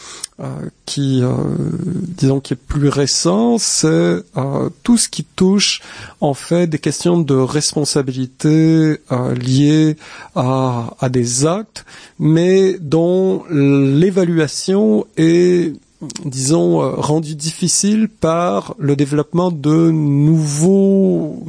euh, qui, disons, qui est plus récent, c'est tout ce qui touche en fait des questions de responsabilité liées à, à des actes, mais dont l'évaluation est disons, euh, rendue difficile par le développement de nouveaux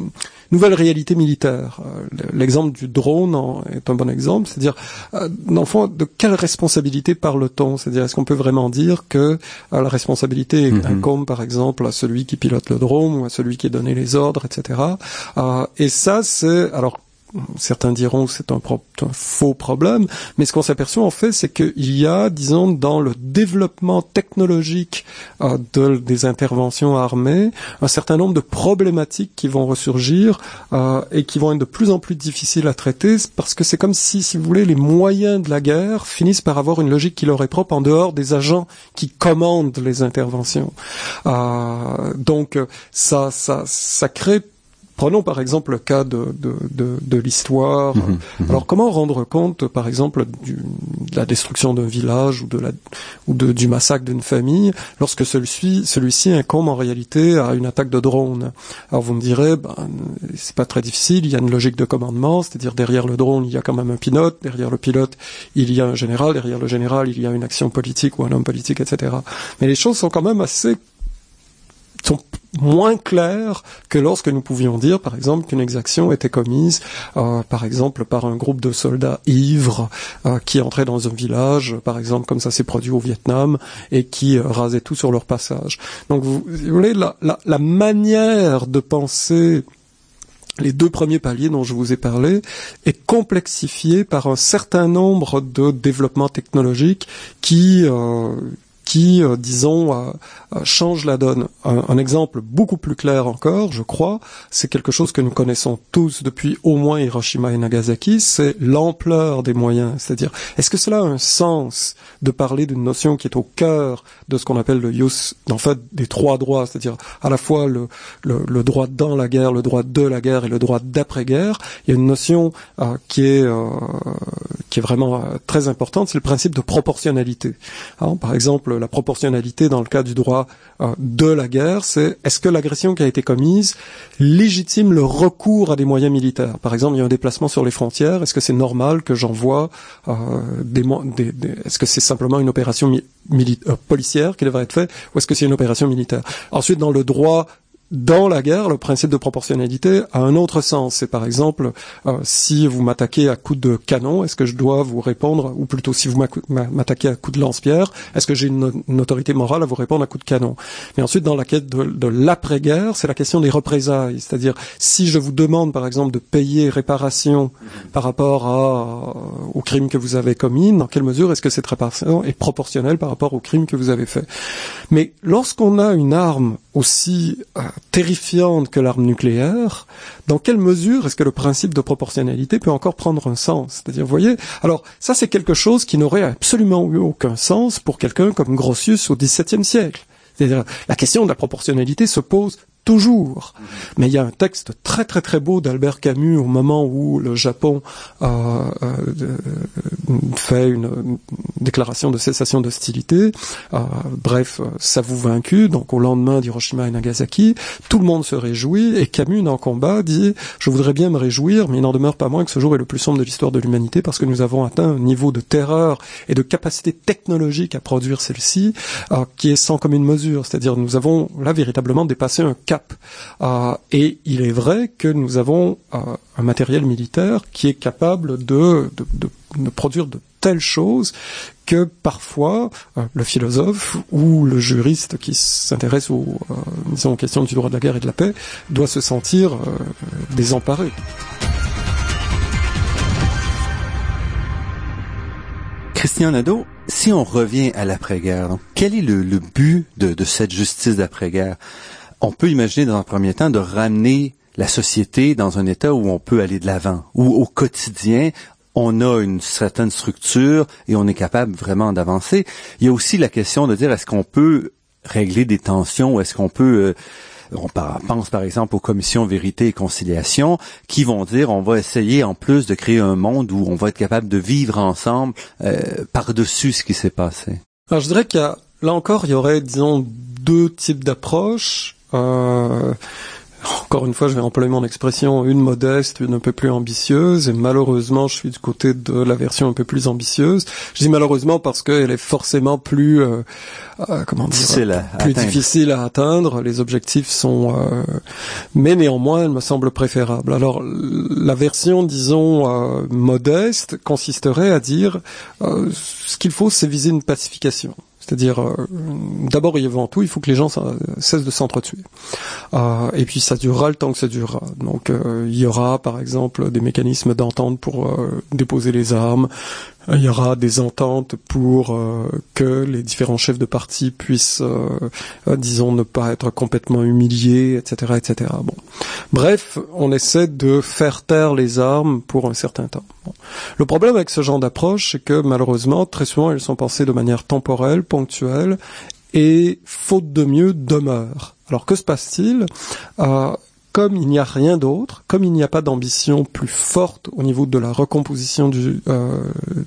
nouvelles réalités militaires. Euh, l'exemple du drone est un bon exemple, c'est-à-dire, euh, dans fond, de quelle responsabilité parle-t-on? C'est-à-dire, est-ce qu'on peut vraiment dire que la responsabilité mm-hmm. incombe, par exemple, à celui qui pilote le drone ou à celui qui a donné les ordres, etc. et ça, c'est alors certains diront que c'est un, faux problème, mais ce qu'on s'aperçoit en fait, c'est qu'il y a, disons, dans le développement technologique euh, de, des interventions armées, un certain nombre de problématiques qui vont ressurgir euh, et qui vont être de plus en plus difficiles à traiter, parce que c'est comme si, si vous voulez, les moyens de la guerre finissent par avoir une logique qui leur est propre en dehors des agents qui commandent les interventions. Euh, donc ça, ça, ça crée Prenons par exemple le cas de, de, de, de l'histoire. Mhm, mhm. Alors comment rendre compte, par exemple, du, de la destruction d'un village ou, de la, ou de, du massacre d'une famille lorsque celui-ci celui incombe en réalité à une attaque de drone? Alors vous me direz, ben, c'est pas très difficile, il y a une logique de commandement, c'est-à-dire derrière le drone il y a quand même un pilote, derrière le pilote il y a un général, derrière le général il y a une action politique ou un homme politique, etc. Mais les choses sont quand même assez sont moins claires que lorsque nous pouvions dire, par exemple, qu'une exaction était commise, euh, par exemple, par un groupe de soldats ivres euh, qui entraient dans un village, par exemple, comme ça s'est produit au Vietnam, et qui euh, rasaient tout sur leur passage. Donc, vous, voulez, la, la, la manière de penser les deux premiers paliers dont je vous ai parlé est complexifiée par un certain nombre de développements technologiques qui euh, qui, euh, disons, euh, euh, change la donne. Un, exemple beaucoup plus clair encore, je crois, c'est quelque chose que nous connaissons tous depuis au moins Hiroshima et Nagasaki, c'est l'ampleur des moyens. C'est-à-dire, est-ce que cela a un sens de parler d'une notion qui est au cœur de ce qu'on appelle le use, en fait, des trois droits, c'est-à-dire à la fois le, le, droit dans la guerre, le droit de la guerre et le droit d'après-guerre. Il y a une notion qui est qui est vraiment très importante, c'est le principe de proportionnalité. Alors, par exemple, la proportionnalité dans le cas du droit euh, de la guerre, c'est est-ce que l'agression qui a été commise légitime le recours à des moyens militaires? Par exemple, il y a un déplacement sur les frontières, est-ce que c'est normal que j'envoie euh, des, des, est-ce que c'est simplement une opération euh, policière qui devrait être faite ou est-ce que c'est une opération militaire? Ensuite, dans le droit dans la guerre, le principe de proportionnalité a un autre sens. C'est par exemple, euh, si vous m'attaquez à coups de canon, est-ce que je dois vous répondre, ou plutôt si vous m'attaquez à coups de lance-pierre, est-ce que j'ai une, autorité morale à vous répondre à coups de canon? Mais ensuite, dans la quête de, l'après-guerre, c'est la question des représailles. C'est-à-dire, si je vous demande par exemple de payer réparation par rapport à, euh, au crime que vous avez commis, dans quelle mesure est-ce que cette réparation est proportionnelle par rapport au crime que vous avez fait? Mais lorsqu'on a une arme aussi euh, terrifiante que l'arme nucléaire, dans quelle mesure est-ce que le principe de proportionnalité peut encore prendre un sens? C'est-à-dire, vous voyez, alors ça c'est quelque chose qui n'aurait absolument eu aucun sens pour quelqu'un comme Grotius au XVIIe siècle. C'est-à-dire, la question de la proportionnalité se pose toujours. Mais il y a un texte très très très beau d'Albert Camus au moment où le Japon euh, euh, fait une, déclaration de cessation d'hostilité. Euh, bref, ça vous vaincu. Donc au lendemain d'Hiroshima et Nagasaki, tout le monde se réjouit et Camus dans Combat dit je voudrais bien me réjouir, mais il n'en demeure pas moins que ce jour est le plus sombre de l'histoire de l'humanité parce que nous avons atteint un niveau de terreur et de capacité technologique à produire celle-ci qui est sans commune mesure. C'est-à-dire nous avons là véritablement dépassé un euh, et il est vrai que nous avons euh, un matériel militaire qui est capable de, produire de telles choses que parfois euh, le philosophe ou le juriste qui s'intéresse aux, aux questions du droit de la guerre et de la paix doit se sentir désemparé. Christian Nadeau, si on revient à l'après-guerre, quel est le, but de cette justice d'après-guerre? On peut imaginer dans un premier temps de ramener la société dans un état où on peut aller de l'avant, où au quotidien, on a une certaine structure et on est capable vraiment d'avancer. Il y a aussi la question de dire est-ce qu'on peut régler des tensions? Ou est-ce qu'on peut euh, on pense par exemple aux commissions vérité et conciliation qui vont dire on va essayer en plus de créer un monde où on va être capable de vivre ensemble euh, par-dessus ce qui s'est passé? Alors je dirais qu'il y a là encore il y aurait disons deux types d'approches. Euh, encore une fois, je vais employer mon expression, une modeste, une un peu plus ambitieuse, et malheureusement, je suis du côté de la version un peu plus ambitieuse. Je dis malheureusement parce qu'elle est forcément plus, euh, euh, comment dire, difficile plus difficile à atteindre. Les objectifs sont, euh, mais néanmoins, elle me semble préférable. Alors, la version, disons, modeste, consisterait à dire, ce qu'il faut, c'est viser une pacification. C'est-à-dire, euh, d'abord et avant tout, il faut que les gens cessent de s'entretuer. Euh, et puis ça durera le temps que ça durera. Donc euh, il y aura par exemple des mécanismes d'entente pour euh, déposer les armes, il y aura des ententes pour euh, que les différents chefs de parti puissent, euh, euh, disons, ne pas être complètement humiliés, etc., etc. Bon, bref, on essaie de faire taire les armes pour un certain temps. Le problème avec ce genre d'approche, c'est que malheureusement, très souvent, elles sont pensées de manière temporelle, ponctuelle, et faute de mieux demeurent. Alors que se passe-t-il? Comme il n'y a rien d'autre, comme il n'y a pas d'ambition plus forte au niveau de la recomposition du euh,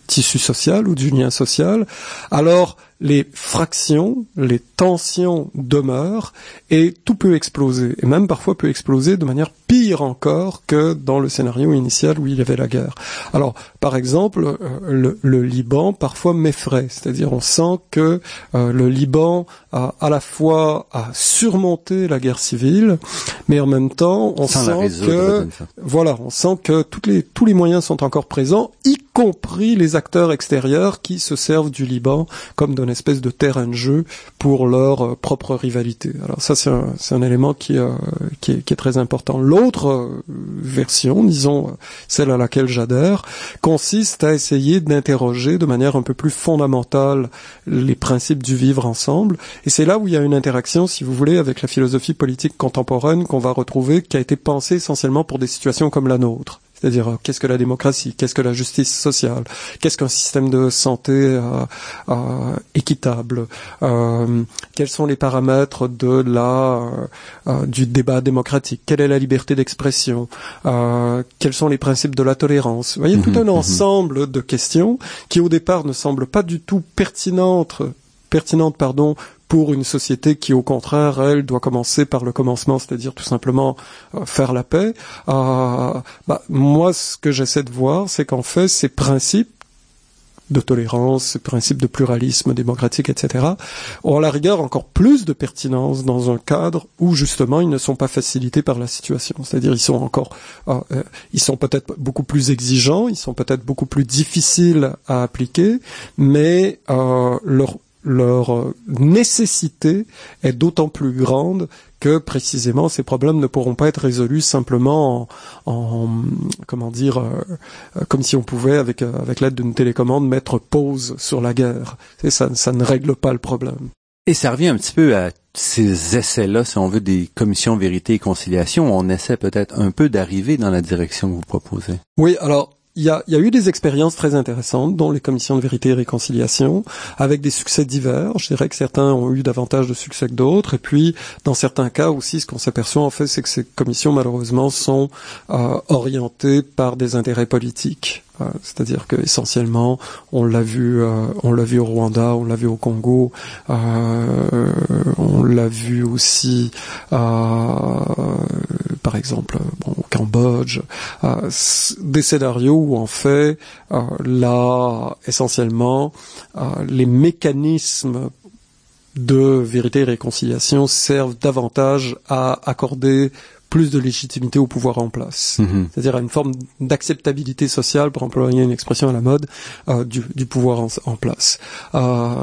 tissu social ou du lien social, alors les fractions, les tensions demeurent et tout peut exploser. Et même parfois peut exploser de manière pire encore que dans le scénario initial où il y avait la guerre. Alors, par exemple, euh, le, Liban parfois m'effraie. C'est-à-dire on sent que euh, le Liban a à la fois à surmonter la guerre civile, mais en même temps on sent que voilà, on sent que toutes les, tous les moyens sont encore présents, y compris les acteurs extérieurs qui se servent du Liban comme d'une espèce de terrain de jeu pour leur euh, propre rivalité. Alors ça, c'est un, un, élément qui, euh, qui, est, qui, est, très important. L'autre euh, version, disons celle à laquelle j'adhère, consiste à essayer d'interroger de manière un peu plus fondamentale les principes du vivre ensemble. Et c'est là où il y a une interaction, si vous voulez, avec la philosophie politique contemporaine qu'on va retrouver, qui a été pensée essentiellement pour des situations comme la nôtre. C'est-à-dire, euh, qu'est-ce que la démocratie Qu'est-ce que la justice sociale Qu'est-ce qu'un système de santé euh, euh, équitable Quels sont les paramètres de la du débat démocratique? Quelle est la liberté d'expression? Quels sont les principes de la tolérance? Vous voyez, tout mhm, un mhm. ensemble de questions qui, au départ, ne semblent pas du tout pertinentes pertinentes pardon pour une société qui, au contraire, elle, doit commencer par le commencement, c'est-à-dire tout simplement euh, faire la paix. Euh, bah, moi, ce que j'essaie de voir, c'est qu'en fait, ces principes de tolérance, ces principes de pluralisme démocratique, etc., ont à la rigueur encore plus de pertinence dans un cadre où justement ils ne sont pas facilités par la situation. C'est-à-dire ils sont encore, euh, ils sont peut-être beaucoup plus exigeants, ils sont peut-être beaucoup plus difficiles à appliquer, mais leur leur nécessité est d'autant plus grande que précisément ces problèmes ne pourront pas être résolus simplement en, comment dire euh, comme si on pouvait avec euh, avec l'aide d'une télécommande mettre pause sur la guerre. Et ça ça ne règle pas le problème. Et ça revient un petit peu à ces essais-là, si on veut, des commissions vérité et conciliation. On essaie peut-être un peu d'arriver dans la direction que vous proposez. Oui, alors il y a, y a, eu des expériences très intéressantes, dont les commissions de vérité et réconciliation, avec des succès divers. Je dirais que certains ont eu davantage de succès que d'autres. Et puis, dans certains cas aussi, ce qu'on s'aperçoit en fait, c'est que ces commissions, malheureusement, sont euh, orientées par des intérêts politiques. Euh, c'est-à-dire que essentiellement, on l'a vu, euh, on l'a vu au Rwanda, on l'a vu au Congo, euh, on l'a vu aussi, par exemple, bon, au Cambodge, des scénarios où en fait, là, essentiellement, les mécanismes de vérité et réconciliation servent davantage à accorder plus de légitimité au pouvoir en place. Mhm. C'est-à-dire à une forme d'acceptabilité sociale, pour employer une expression à la mode, euh, du, du, pouvoir en, place. Euh,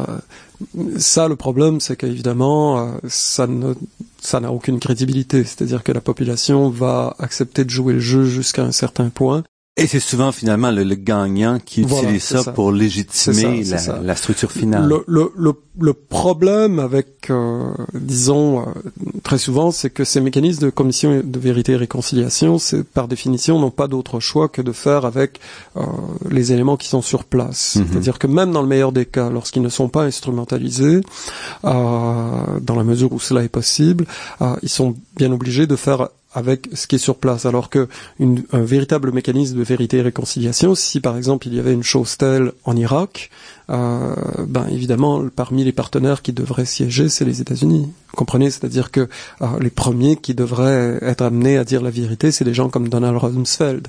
ça, le problème, c'est qu'évidemment, euh, ça ne ça n'a aucune crédibilité. C'est-à-dire que la population va accepter de jouer le jeu jusqu'à un certain point et c'est souvent finalement le, gagnant qui utilise ça, pour légitimer la, structure finale. Le, le, le problème avec, euh, disons, euh, très souvent, c'est que ces mécanismes de commission de vérité et réconciliation, c'est par définition, n'ont pas d'autre choix que de faire avec euh, les éléments qui sont sur place. Mhm. C'est-à-dire que même dans le meilleur des cas, lorsqu'ils ne sont pas instrumentalisés, dans la mesure où cela est possible, ils sont bien obligés de faire avec ce qui est sur place. Alors que un véritable mécanisme de vérité et réconciliation, si par exemple il y avait une chose telle en Irak, euh, ben évidemment parmi les partenaires qui devraient siéger, c'est les États-Unis. Comprenez? C'est-à-dire que euh, les premiers qui devraient être amenés à dire la vérité, c'est des gens comme Donald Rumsfeld.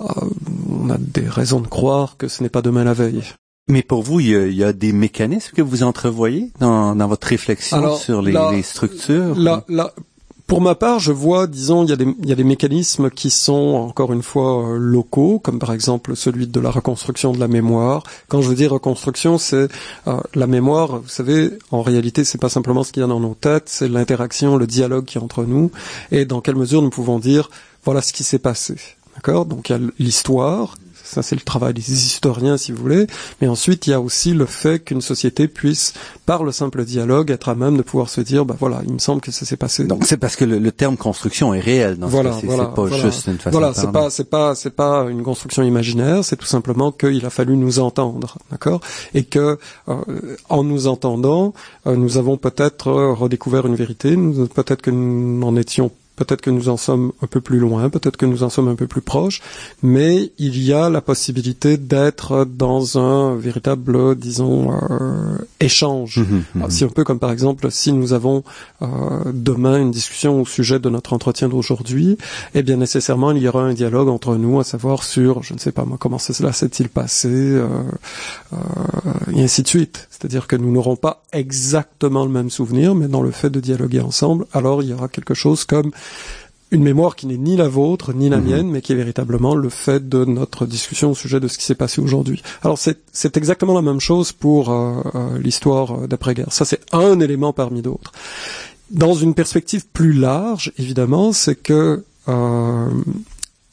Euh, on a des raisons de croire que ce n'est pas demain la veille. Mais pour vous, il y, a, des mécanismes que vous entrevoyez dans, dans votre réflexion sur les, les structures pour ma part, je vois, disons, il y, a des, il y a des mécanismes qui sont, encore une fois, euh, locaux, comme par exemple celui de la reconstruction de la mémoire. Quand je dire reconstruction, c'est euh, la mémoire, vous savez, en réalité, c'est pas simplement ce qu'il y a dans nos têtes, c'est l'interaction, le dialogue qui est entre nous, et dans quelle mesure nous pouvons dire, voilà ce qui s'est passé. D'accord? Donc il y a l'histoire, ça, c'est le travail des historiens, si vous voulez. Mais ensuite, il y a aussi le fait qu'une société puisse, par le simple dialogue, être à même de pouvoir se dire, bah voilà, il me semble que ça s'est passé. Donc c'est parce que le, terme construction est réel dans voilà, ce voilà, c'est pas juste une façon Voilà, c'est pas, c'est pas, c'est pas une construction imaginaire. C'est tout simplement qu'il a fallu nous entendre, d'accord, et que euh, en nous entendant, euh, nous avons peut-être redécouvert une vérité. peut-être que nous n'en étions Peut-être que nous en sommes un peu plus loin, peut-être que nous en sommes un peu plus proches, mais il y a la possibilité d'être dans un véritable, disons, euh, échange. Mmh, mmh, mmh. Si on peut, comme par exemple, si nous avons euh, demain une discussion au sujet de notre entretien d'aujourd'hui, eh bien nécessairement il y aura un dialogue entre nous, à savoir sur, je ne sais pas moi, comment cela s'est-il passé, euh, et ainsi de suite. C'est-à-dire que nous n'aurons pas exactement le même souvenir, mais dans le fait de dialoguer ensemble, alors il y aura quelque chose comme une mémoire qui n'est ni la vôtre ni la mhm. mienne, mais qui est véritablement le fait de notre discussion au sujet de ce qui s'est passé aujourd'hui. Alors c'est exactement la même chose pour euh, euh, l'histoire euh, d'après-guerre. Ça c'est un élément parmi d'autres. Dans une perspective plus large, évidemment, c'est que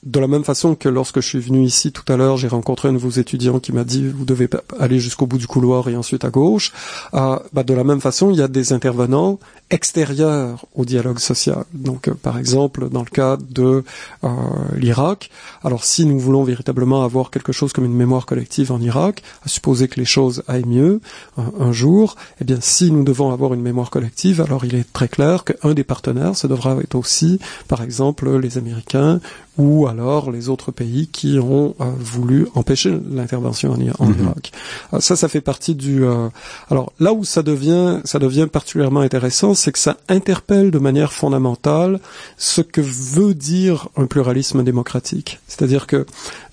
de la même façon que lorsque je suis venu ici tout à l'heure, j'ai rencontré un de vos étudiants qui m'a dit vous devez aller jusqu'au bout du couloir et ensuite à gauche. Euh, bah de la même façon, il y a des intervenants extérieurs au dialogue social. Donc, euh, par exemple, dans le cas de euh, l'Irak, alors si nous voulons véritablement avoir quelque chose comme une mémoire collective en Irak, à supposer que les choses aillent mieux un jour, eh bien, si nous devons avoir une mémoire collective, alors il est très clair qu'un des partenaires, ce devra être aussi, par exemple, les Américains ou alors les autres pays qui ont euh, voulu empêcher l'intervention en, mhm. Irak. Euh, ça, ça fait partie du. Euh, alors là où ça devient, ça devient particulièrement intéressant, c'est que ça interpelle de manière fondamentale ce que veut dire un pluralisme démocratique. C'est-à-dire que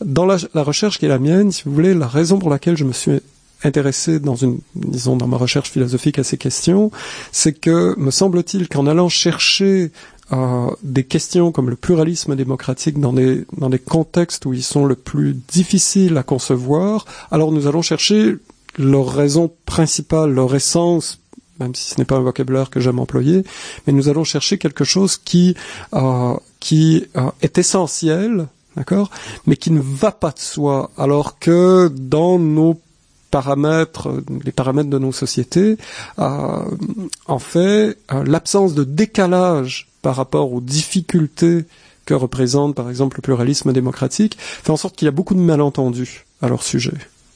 dans la, la recherche qui est la mienne, si vous voulez, la raison pour laquelle je me suis intéressé dans une, disons, dans ma recherche philosophique à ces questions, c'est que, me semble-t-il, qu'en allant chercher euh, des questions comme le pluralisme démocratique dans des, dans des contextes où ils sont le plus difficiles à concevoir, alors nous allons chercher leur raison principale, leur essence, même si ce n'est pas un vocabulaire que j'aime employer, mais nous allons chercher quelque chose qui, euh, qui euh, est essentiel, d'accord, mais qui ne va pas de soi, alors que dans nos paramètres, les paramètres de nos sociétés, en fait, l'absence de décalage par rapport aux difficultés que représente par exemple le pluralisme démocratique, fait en sorte qu'il y a beaucoup de malentendus à leur sujet.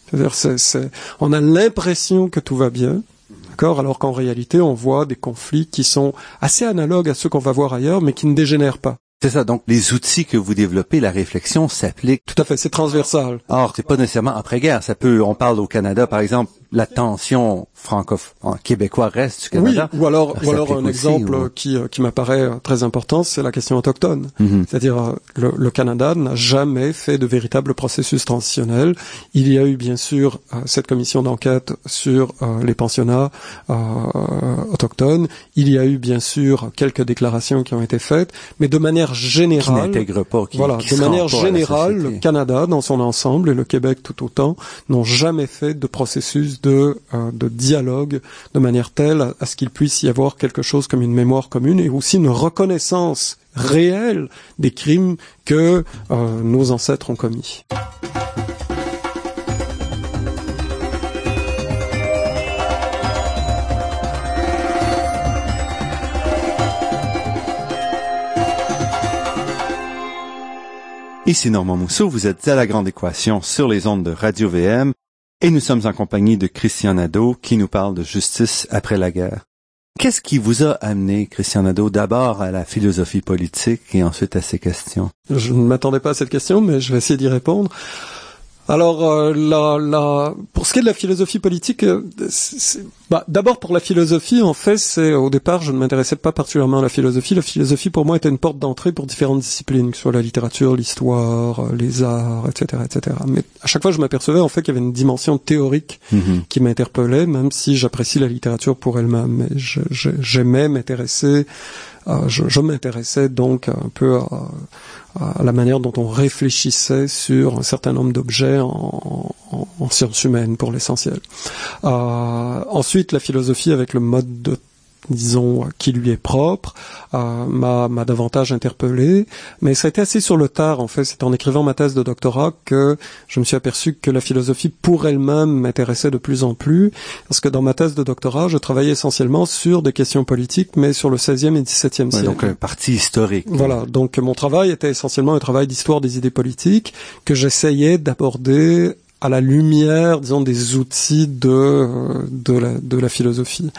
C'est-à-dire, c'est, on a l'impression que tout va bien, d'accord, alors qu'en réalité, on voit des conflits qui sont assez analogues à ceux qu'on va voir ailleurs, mais qui ne dégénèrent pas. C'est ça. Donc, les outils que vous développez, la réflexion s'applique. Tout à fait. C'est transversal. Or, c'est pas nécessairement après-guerre. Ça peut, on parle au Canada, par exemple, la tension francophone québécois reste du Canada. Oui, ou alors, ou alors un exemple qui, euh, qui m'apparaît euh, très important, c'est la question autochtone. Mhm. C'est-à-dire, euh, le, le, Canada n'a jamais fait de véritable processus transitionnel. Il y a eu bien sûr cette commission d'enquête sur les pensionnats autochtones. Il y a eu bien sûr quelques déclarations qui ont été faites, mais de manière générale, qui pas, qui, voilà, de manière générale, le Canada dans son ensemble et le Québec tout autant n'ont jamais fait de processus de, euh, de dialogue de manière telle à ce qu'il puisse y avoir quelque chose comme une mémoire commune et aussi une reconnaissance réelle des crimes que euh, nos ancêtres ont commis. Ici Normand Mousseau, vous êtes à la grande équation sur les ondes de Radio VM et nous sommes en compagnie de Christian Nadeau qui nous parle de justice après la guerre. Qu'est-ce qui vous a amené, Christian Nadeau, d'abord à la philosophie politique et ensuite à ces questions? Je ne m'attendais pas à cette question, mais je vais essayer d'y répondre. Alors, euh, la, la, pour ce qui est de la philosophie politique, euh, bah, d'abord pour la philosophie, en fait, c'est au départ, je ne m'intéressais pas particulièrement à la philosophie. La philosophie, pour moi, était une porte d'entrée pour différentes disciplines, que ce soit la littérature, l'histoire, euh, les arts, etc., etc. Mais à chaque fois, je m'apercevais en fait qu'il y avait une dimension théorique mm-hmm. qui m'interpellait, même si j'apprécie la littérature pour elle-même. Mais j'aimais m'intéresser je, je m'intéressais donc un peu à, à la manière dont on réfléchissait sur un certain nombre d'objets en, en, sciences humaines pour l'essentiel. Euh, ensuite, la philosophie avec le mode de disons, qui lui est propre, euh, m'a davantage interpellé. Mais ça a été assez sur le tard, en fait. C'est en écrivant ma thèse de doctorat que je me suis aperçu que la philosophie pour elle-même m'intéressait de plus en plus. Parce que dans ma thèse de doctorat, je travaillais essentiellement sur des questions politiques, mais sur le 16e et 17e siècle. Donc un parti historique. Voilà. Donc mon travail était essentiellement un travail d'histoire des idées politiques que j'essayais d'aborder à la lumière, disons, des outils de euh, de la, de la philosophie.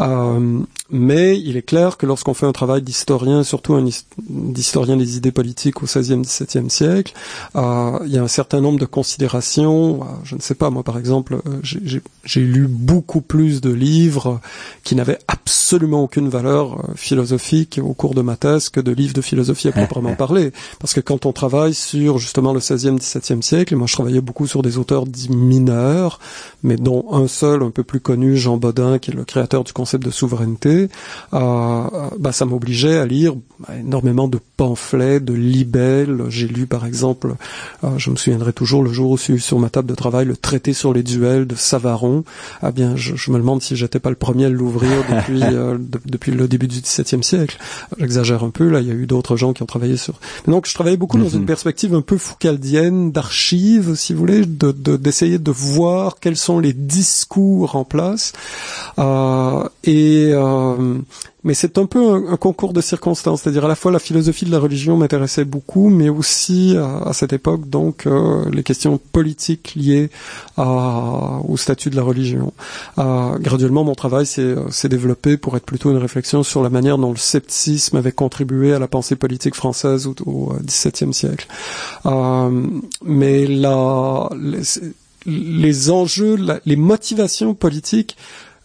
Euh, mais il est clair que lorsqu'on fait un travail d'historien, surtout un d'historien des idées politiques au XVIe, XVIIe siècle, euh, il y a un certain nombre de considérations. Euh, je ne sais pas, moi par exemple, j'ai lu beaucoup plus de livres qui n'avaient absolument aucune valeur philosophique au cours de ma thèse que de livres de philosophie à proprement parler. Parce que quand on travaille sur justement le XVIe, XVIIe siècle, et moi je travaillais beaucoup sur des auteurs dits mineurs, mais dont un seul, un peu plus connu, Jean Bodin, qui est le créateur du concept de souveraineté, euh, bah, ça m'obligeait à lire énormément de pamphlets, de libelles. J'ai lu par exemple, euh, je me souviendrai toujours le jour où j'ai eu sur ma table de travail le traité sur les duels de Savaron. Ah bien, je, me demande si j'étais pas le premier à l'ouvrir depuis euh, depuis le début du XVIIe siècle. J'exagère un peu. Là, il y a eu d'autres gens qui ont travaillé sur. donc, je travaillais beaucoup dans une mhm. perspective un peu foucaldienne d'archives, si vous voulez, de d'essayer de, voir quels sont les discours en place. Et euh, mais c'est un peu un, concours de circonstances, c'est-à-dire à la fois la philosophie de la religion m'intéressait beaucoup, mais aussi à, cette époque donc euh, les questions politiques liées au statut de la religion. Euh, graduellement, mon travail s'est développé pour être plutôt une réflexion sur la manière dont le scepticisme avait contribué à la pensée politique française au, XVIIe siècle. mais les enjeux, les motivations politiques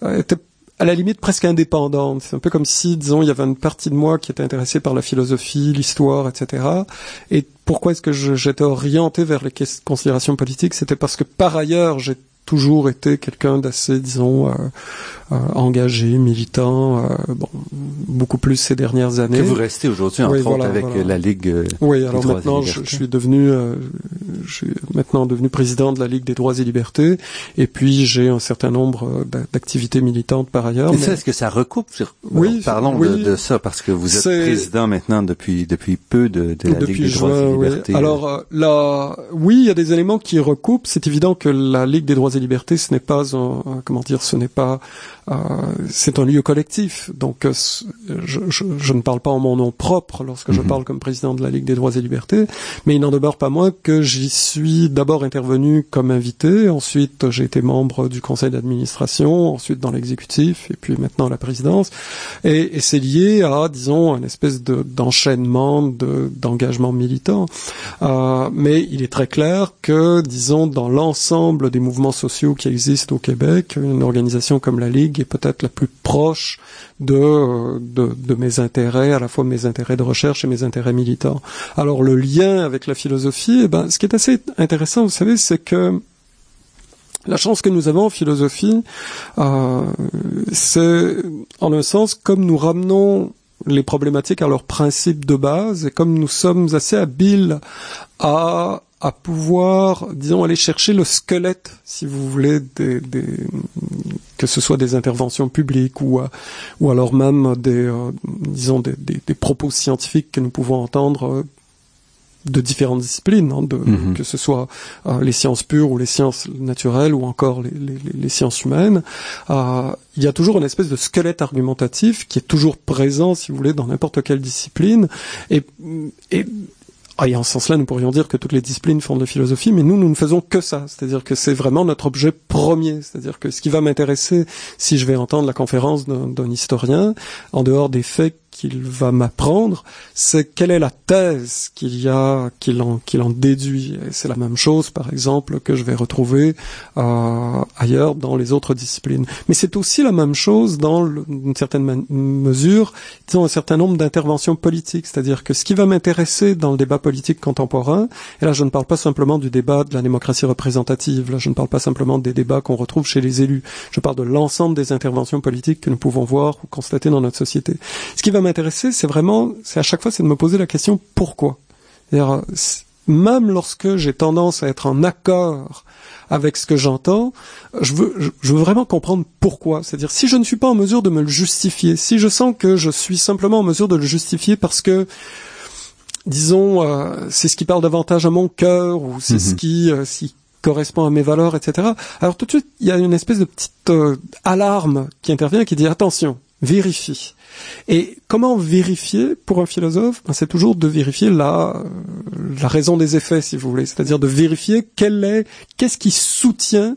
étaient à la limite presque indépendante. C'est un peu comme si, disons, il y avait une partie de moi qui était intéressée par la philosophie, l'histoire, etc. Et pourquoi est-ce que j'étais orienté vers les considérations politiques? C'était parce que par ailleurs, j'ai toujours été quelqu'un d'assez, disons, euh, euh, engagé, militant, euh, bon, beaucoup plus ces dernières années. Que vous restez aujourd'hui en oui, avec la Ligue. Oui, alors maintenant je, suis devenu, je suis maintenant devenu président de la Ligue des droits et libertés, et puis j'ai un certain nombre d'activités militantes par ailleurs. Mais, ça, est-ce que ça recoupe sur... Oui, parlons de, ça parce que vous êtes président maintenant depuis depuis peu de, de la Ligue des droits et libertés. Alors là, oui, il y a des éléments qui recoupent. C'est évident que la Ligue des droits et libertés, ce n'est pas un, comment dire, ce n'est pas, euh, c'est un lieu collectif. Donc, euh, je, je, je, ne parle pas en mon nom propre lorsque je mhm. parle comme président de la Ligue des droits et libertés, mais il n'en demeure pas moins que j'y suis d'abord intervenu comme invité, ensuite j'ai été membre du conseil d'administration, ensuite dans l'exécutif, et puis maintenant la présidence, et, et c'est lié à, disons, une espèce de, d'enchaînement de, d'engagement militant. Euh, mais il est très clair que, disons, dans l'ensemble des mouvements sociaux qui existent au Québec, une organisation comme la Ligue est peut-être la plus proche de, de, mes intérêts, à la fois mes intérêts de recherche et mes intérêts militants. Alors le lien avec la philosophie, eh ben, ce qui est assez intéressant, vous savez, c'est que la chance que nous avons en philosophie, euh, c'est en un sens comme nous ramenons les problématiques à leurs principes de base et comme nous sommes assez habiles à à pouvoir, disons, aller chercher le squelette, si vous voulez, des que ce soit des interventions publiques ou, ou alors même des, euh, disons, des, des, propos scientifiques que nous pouvons entendre euh, de différentes disciplines, hein, de, mhm. que ce soit euh, les sciences pures ou les sciences naturelles ou encore les, les, les sciences humaines. il y a toujours une espèce de squelette argumentatif qui est toujours présent, si vous voulez, dans n'importe quelle discipline. Et, et et en ce sens-là, nous pourrions dire que toutes les disciplines font de philosophie, mais nous, nous ne faisons que ça. C'est-à-dire que c'est vraiment notre objet premier. C'est-à-dire que ce qui va m'intéresser si je vais entendre la conférence d'un historien, en dehors des faits qu'il va m'apprendre, c'est quelle est la thèse qu'il y a, qu'il en, qu'il en déduit. Et c'est la même chose, par exemple, que je vais retrouver euh, ailleurs dans les autres disciplines. Mais c'est aussi la même chose dans une certaine mesure, disons un certain nombre d'interventions politiques. C'est-à-dire que ce qui va m'intéresser dans le débat politique contemporain, et là je ne parle pas simplement du débat de la démocratie représentative, là je ne parle pas simplement des débats qu'on retrouve chez les élus, je parle de l'ensemble des interventions politiques que nous pouvons voir ou constater dans notre société. Ce qui va c'est vraiment, c'est à chaque fois, c'est de me poser la question pourquoi? Même lorsque j'ai tendance à être en accord avec ce que j'entends, je veux, je veux vraiment comprendre pourquoi. C'est-à-dire, si je ne suis pas en mesure de me le justifier, si je sens que je suis simplement en mesure de le justifier parce que disons, euh, c'est ce qui parle davantage à mon cœur ou c'est ce mhm. qui, euh, correspond à mes valeurs, etc. Alors tout de suite, il y a une espèce de petite euh, alarme qui intervient qui dit attention, vérifie. Et comment vérifier pour un philosophe? Ben, C'est toujours de vérifier la, la raison des effets, si vous voulez, c'est-à-dire de vérifier quel est, qu'est-ce qui soutient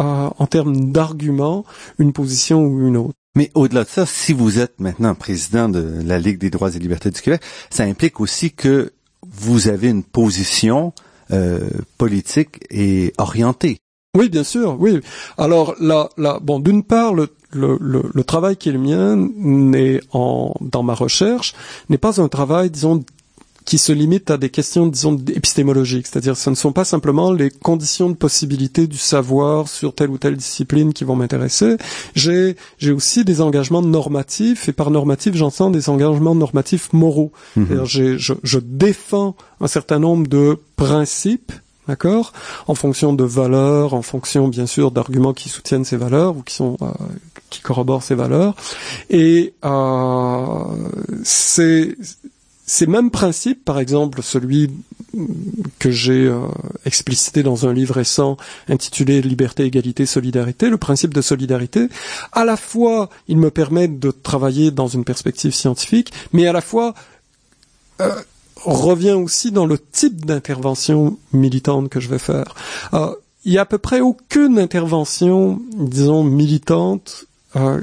euh, en termes d'arguments une position ou une autre. Mais au-delà de ça, si vous êtes maintenant président de la Ligue des droits et libertés du Québec, ça implique aussi que vous avez une position euh, politique et orientée. Oui, bien sûr, oui. Alors là, là bon, d'une part, le, le, le, travail qui est le mien n'est en dans ma recherche n'est pas un travail, disons, qui se limite à des questions, disons, épistémologiques. C'est-à-dire, ce ne sont pas simplement les conditions de possibilité du savoir sur telle ou telle discipline qui vont m'intéresser. J'ai, j'ai aussi des engagements normatifs, et par normatif, j'entends des engagements normatifs moraux. Mhm. Je, je défends un certain nombre de principes d'accord En fonction de valeurs, en fonction bien sûr d'arguments qui soutiennent ces valeurs ou qui sont euh, qui corroborent ces valeurs. Et euh, ces mêmes principes, par exemple celui que j'ai euh, explicité dans un livre récent intitulé Liberté, égalité, solidarité, le principe de solidarité, à la fois il me permet de travailler dans une perspective scientifique, mais à la fois euh, revient aussi dans le type d'intervention militante que je vais faire. Euh, il y a à peu près aucune intervention, disons, militante euh,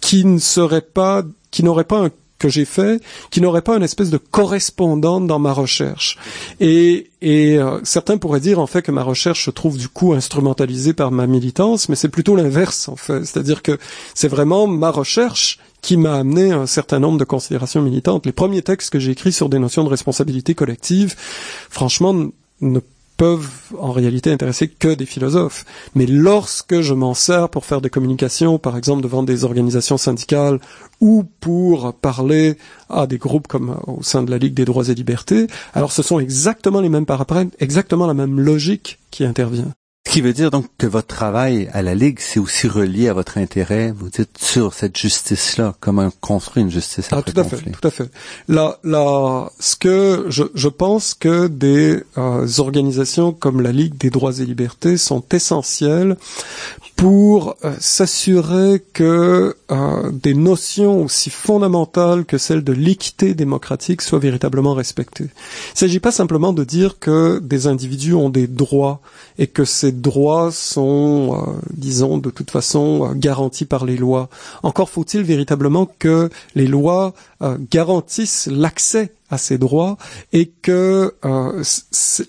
qui ne serait pas, qui n'aurait pas un que j'ai fait, qui n'aurait pas une espèce de correspondante dans ma recherche. Et, et euh, certains pourraient dire en fait que ma recherche se trouve du coup instrumentalisée par ma militance, mais c'est plutôt l'inverse en fait. C'est-à-dire que c'est vraiment ma recherche qui m'a amené un certain nombre de considérations militantes. Les premiers textes que j'ai écrits sur des notions de responsabilité collective, franchement, ne peuvent en réalité intéresser que des philosophes. Mais lorsque je m'en sers pour faire des communications, par exemple devant des organisations syndicales ou pour parler à des groupes comme euh, au sein de la Ligue des droits et libertés, alors ce sont exactement les mêmes paramètres, exactement la même logique qui intervient. Ce qui veut dire donc que votre travail à la Ligue, c'est aussi relié à votre intérêt, vous dites, sur cette justice-là, comment construire une justice ah, tout à fait, tout à fait. Là, là, ce que je, je pense que des euh, organisations comme la Ligue des droits et libertés sont essentielles pour euh, s'assurer que euh, des notions aussi fondamentales que celles de l'équité démocratique soient véritablement respectées. Il ne s'agit pas simplement de dire que des individus ont des droits et que ces droits sont, euh, disons, de toute façon garantis par les lois. Encore faut-il véritablement que les lois garantissent l'accès à ces droits et que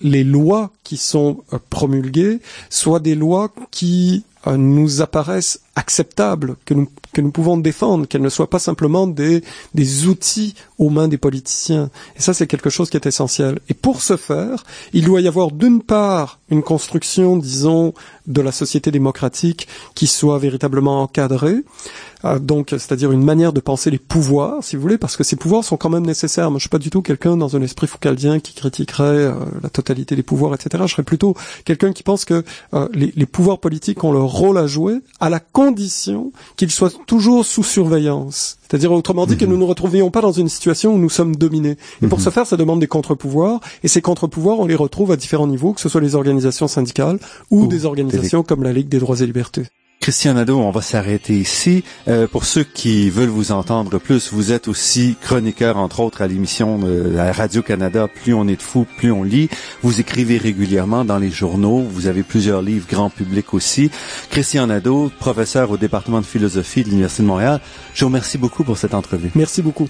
les lois qui sont promulguées soient des lois qui euh, nous apparaissent acceptables, que nous, que nous pouvons défendre, qu'elles ne soient pas simplement des, des outils aux mains des politiciens. Et ça, c'est quelque chose qui est essentiel. Et pour ce faire, il doit y avoir d'une part une construction, disons, de la société démocratique qui soit véritablement encadrée, euh, donc c'est-à-dire une manière de penser les pouvoirs, si vous voulez, parce que ces pouvoirs sont quand même nécessaires. Moi, je suis pas du tout quelqu'un dans un esprit foucaldien qui critiquerait euh, la totalité des pouvoirs, etc. Je serais plutôt quelqu'un qui pense que euh, les, les, pouvoirs politiques ont leur rôle à jouer, à la condition qu'ils soient toujours sous surveillance. C'est-à-dire, autrement dit, que mhm. nous ne nous retrouvions pas dans une situation où nous sommes dominés. Et pour mhm. ce faire, ça demande des contre-pouvoirs. Et ces contre-pouvoirs, on les retrouve à différents niveaux, que ce soit les organisations syndicales ou des organisations comme la Ligue des droits et libertés. Christian Nadeau, on va s'arrêter ici. Euh, pour ceux qui veulent vous entendre plus, vous êtes aussi chroniqueur, entre autres, à l'émission Radio-Canada. Plus on est de fous, plus on lit. Vous écrivez régulièrement dans les journaux. Vous avez plusieurs livres grand public aussi. Christian Nadeau, professeur au département de philosophie de l'Université de Montréal. Je vous remercie beaucoup pour cette entrevue. Merci beaucoup.